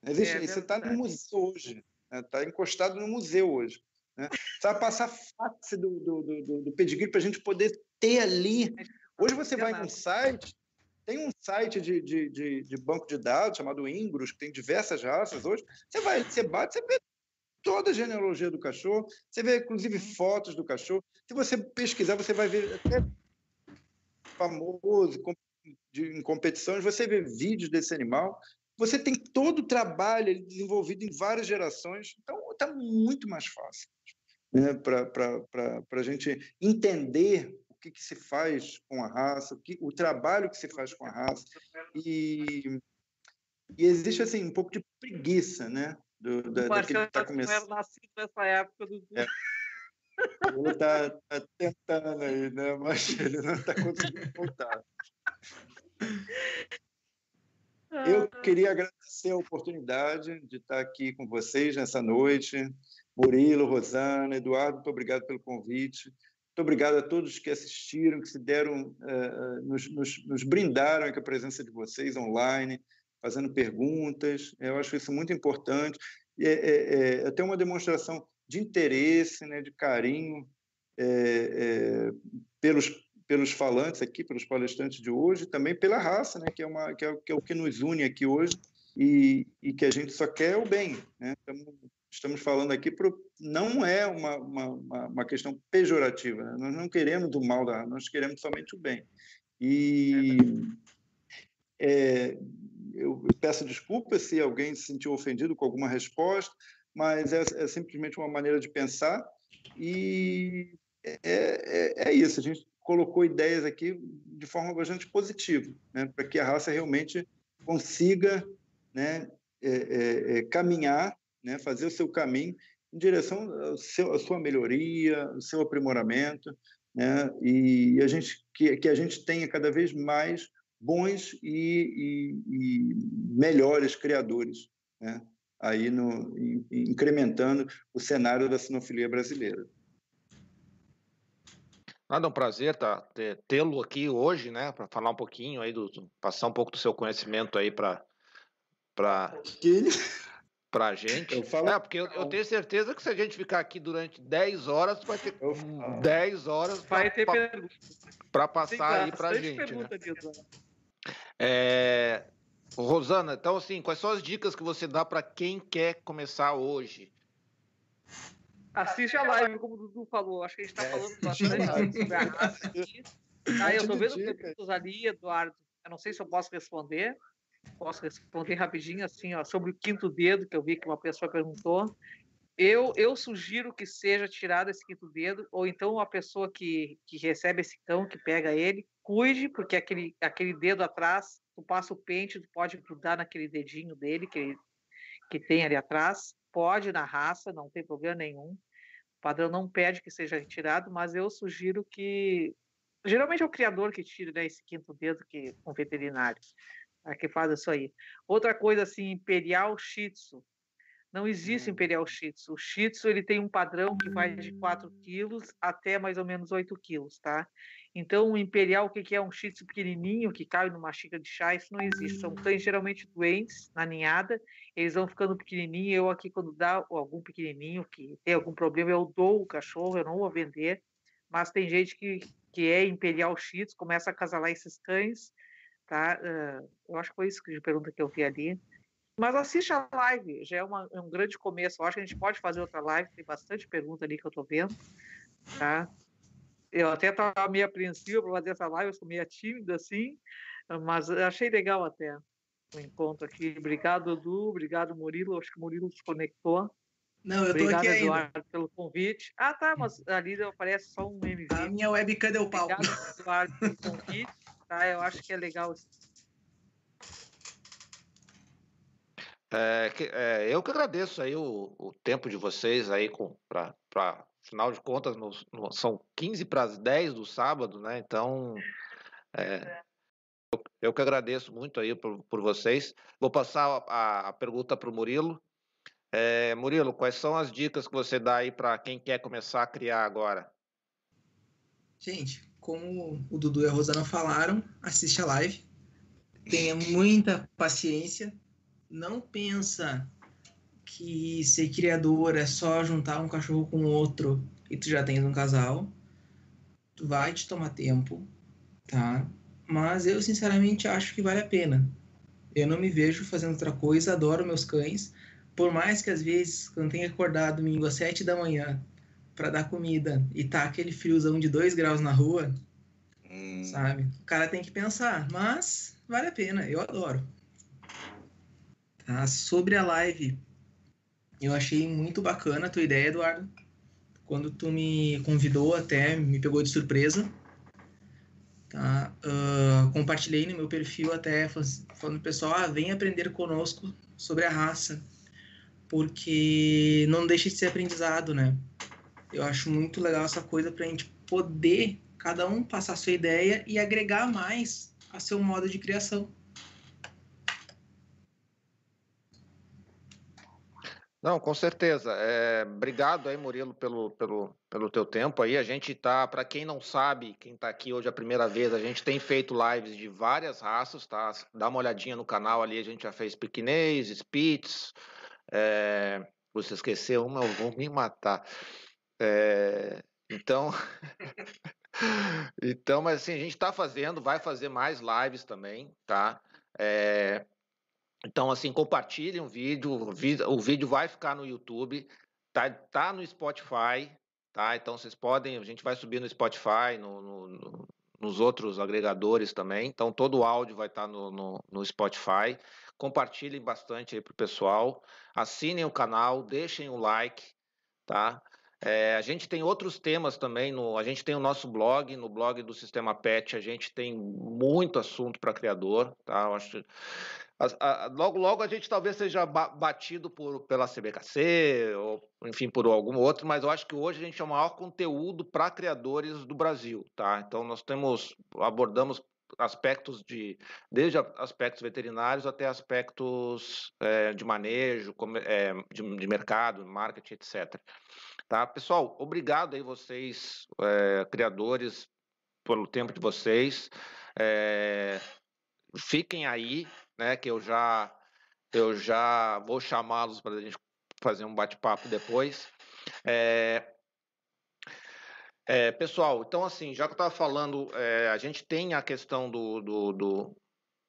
Existe, é, você está no museu hoje está né? encostado no museu hoje né? Precisava passar fax do, do, do, do pedigree para a gente poder ter ali. Hoje você vai num site, tem um site de, de, de, de, banco de dados chamado Ingros, que tem diversas raças hoje. Você vai, você bate, você vê toda a genealogia do cachorro, você vê inclusive fotos do cachorro. Se você pesquisar, você vai ver até famoso de, em competições, você vê vídeos desse animal. Você tem todo o trabalho desenvolvido em várias gerações, então está muito mais fácil né, para a gente entender o que, que, se faz com a raça, o, que, o trabalho que se faz com a raça. E, e existe assim um pouco de preguiça, né? Do, da, daquele que está começando. nascido nessa época do. É. Ele está tá tentando aí, né? Mas ele não está conseguindo voltar. Eu queria agradecer a oportunidade de estar aqui com vocês nessa noite. Murilo, Rosana, Eduardo, muito obrigado pelo convite. Muito obrigado a todos que assistiram, que se deram, uh, nos, nos, nos, brindaram com a presença de vocês online, fazendo perguntas. Eu acho isso muito importante. É, é, é até uma demonstração de interesse, né, de carinho é, pelos, pelos falantes aqui, pelos palestrantes de hoje, também pela raça, né, que, é uma, que, é, que é o que nos une aqui hoje e, e que a gente só quer o bem. Né? Estamos estamos falando aqui pro, não é uma, uma, uma questão pejorativa. Né? Nós não queremos o mal da nós queremos somente o bem. E é, eu peço desculpas se alguém se sentiu ofendido com alguma resposta, mas é, é simplesmente uma maneira de pensar e é, é, é, isso. A gente colocou ideias aqui de forma bastante positiva, né? para que a raça realmente consiga né, é, é, é caminhar né, fazer o seu caminho em direção ao seu, à sua melhoria, ao seu aprimoramento, né, e a gente, que, que a gente tenha cada vez mais bons e, e, e melhores criadores, né, aí no, incrementando o cenário da sinofilia brasileira. Nada, é um prazer tá, tê-lo aqui hoje, né, para falar um pouquinho aí, do, passar um pouco do seu conhecimento aí para para pra gente. Eu falo... É, porque eu, eu, tenho certeza que se a gente ficar aqui durante 10 horas, vai ter 10 horas vai pra, ter para passar aí pra gente. Né? É... Rosana, então assim, quais são as dicas que você dá para quem quer começar hoje? Assiste a live, como o Dudu falou. Acho que a gente está é, falando bastante sobre a raça aqui. Ah, eu estou vendo perguntas ali, Eduardo. Eu não sei se eu posso responder posso responder rapidinho assim, ó, sobre o quinto dedo que eu vi que uma pessoa perguntou. Eu, eu sugiro que seja tirado esse quinto dedo, ou então a pessoa que, que recebe esse cão, que pega ele, cuide, porque aquele, aquele dedo atrás, tu passa o pente, tu pode grudar naquele dedinho dele que, que tem ali atrás, pode na raça, não tem problema nenhum. O padrão não pede que seja retirado, mas eu sugiro que. Geralmente é o criador que tira né, esse quinto dedo que, com veterinário a que faz isso aí. Outra coisa assim, Imperial Shih Tzu. Não existe hum. Imperial Shih Tzu. O Shih Tzu ele tem um padrão que vai de 4 quilos até mais ou menos 8 quilos, tá? Então, o Imperial, o que é um Shih Tzu pequenininho que cabe numa xícara de chá, isso não existe. São cães geralmente doentes na ninhada, eles vão ficando pequenininhos. Eu aqui, quando dá algum pequenininho que tem algum problema, eu dou o cachorro, eu não vou vender. Mas tem gente que, que é Imperial Shih Tzu, começa a casalar esses cães, tá? Eu acho que foi isso que a pergunta que eu vi ali. Mas assiste a live, já é, uma, é, um grande começo. Eu acho que a gente pode fazer outra live, tem bastante pergunta ali que eu estou vendo, tá? Eu até estava meio apreensiva para fazer essa live, eu sou meio tímida assim, mas achei legal até o encontro aqui. Obrigado, Edu, obrigado, Murilo, acho que o Murilo se conectou. Não, eu Obrigado, tô aqui Eduardo, ainda. pelo convite. Ah, tá, mas ali aparece só um MV. A minha webcam deu pau. Obrigado, Eduardo, pelo convite. Tá, eu acho que é legal. É, que, é, eu que agradeço aí o, o tempo de vocês aí para Afinal de contas, no, no, são 15 para as 10 do sábado, né? Então, é, eu, eu, que agradeço muito aí por, por vocês. Vou passar a, a pergunta para o Murilo. É, Murilo, quais são as dicas que você dá aí para quem quer começar a criar agora? Gente, como o Dudu e a Rosana falaram, assiste a live. Tenha muita paciência. Não pensa que ser criador é só juntar um cachorro com outro e tu já tens um casal. Vai te tomar tempo, tá? Mas eu sinceramente acho que vale a pena. Eu não me vejo fazendo outra coisa, adoro meus cães. Por mais que às vezes, quando tenha acordado domingo às sete da manhã para dar comida e tá aquele friozão de dois graus na rua, hum. sabe? O cara tem que pensar, mas vale a pena, eu adoro. Tá? Sobre a live, eu achei muito bacana a tua ideia, Eduardo. Quando tu me convidou, até me pegou de surpresa. Tá? Uh, compartilhei no meu perfil até falando pessoal, ah, vem aprender conosco sobre a raça, porque não deixa de ser aprendizado, né? Eu acho muito legal essa coisa para a gente poder cada um passar sua ideia e agregar mais a seu modo de criação. Não, com certeza. É, obrigado aí, Murilo, pelo, pelo, pelo teu tempo aí. A gente tá, para quem não sabe, quem está aqui hoje a primeira vez, a gente tem feito lives de várias raças, tá? Dá uma olhadinha no canal ali, a gente já fez piquinês, spitz. É, você esqueceu uma, eu vou me matar. É, então, então, mas assim, a gente está fazendo, vai fazer mais lives também, tá? É, então, assim, compartilhem o vídeo, o vídeo vai ficar no YouTube, tá, tá no Spotify, tá? Então, vocês podem, a gente vai subir no Spotify, no, no, no, nos outros agregadores também. Então, todo o áudio vai estar tá no, no, Spotify. Compartilhem bastante aí pro pessoal. Assinem o canal, deixem o like, tá? É, a gente tem outros temas também, no, a gente tem o nosso blog, no blog do Sistema PET, a gente tem muito assunto para criador, tá? Eu acho a, a, logo, logo a gente talvez seja batido por, pela CBKC, ou enfim, por algum outro, mas eu acho que hoje a gente é o maior conteúdo para criadores do Brasil, tá? Então nós temos, abordamos aspectos de, desde aspectos veterinários até aspectos é, de manejo, é, de, de, mercado, marketing, etc. Tá? Pessoal, obrigado aí vocês, é, criadores, pelo tempo de vocês. É, fiquem aí, né? Que eu já eu já vou chamá-los para a gente fazer um bate-papo depois. É, é, pessoal, então assim, já que eu estava falando, é, a gente tem a questão do, do, do,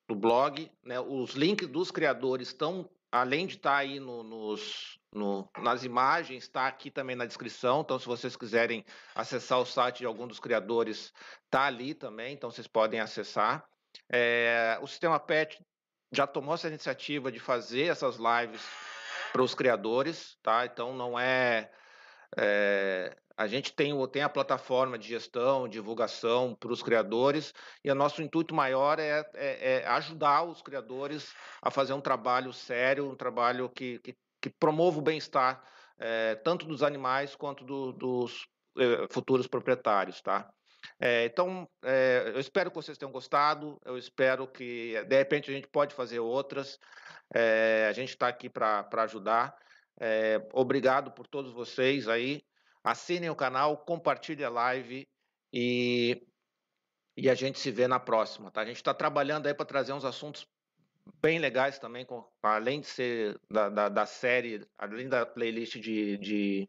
do, blog, né? Os links dos criadores estão, além de estar tá aí no, nos, no, nas imagens, está aqui também na descrição. Então, se vocês quiserem acessar o site de algum dos criadores, está ali também. Então, vocês podem acessar. É, o sistema PET já tomou essa iniciativa de fazer essas lives para os criadores, tá? Então não é, é, a gente tem, tem a plataforma de gestão, divulgação para os criadores e o nosso intuito maior é, é, é, ajudar os criadores a fazer um trabalho sério, um trabalho que, que, que promova o bem-estar é, tanto dos animais quanto do, dos é, futuros proprietários, tá? É, então, é, eu espero que vocês tenham gostado. Eu espero que, de repente, a gente pode fazer outras. É, a gente está aqui para ajudar. É, obrigado por todos vocês aí. Assinem o canal, compartilhem a live e, e a gente se vê na próxima. Tá? A gente está trabalhando aí para trazer uns assuntos bem legais também, com, além de ser da, da, da série, além da playlist de, de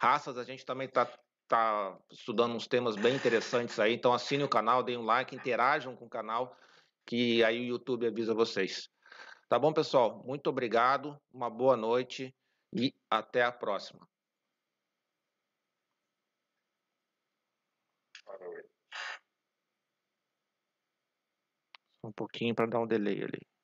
raças, a gente também está está estudando uns temas bem interessantes aí. Então assine o canal, deem um like, interajam com o canal, que aí o YouTube avisa vocês. Tá bom, pessoal? Muito obrigado, uma boa noite e até a próxima. Um pouquinho para dar um delay ali.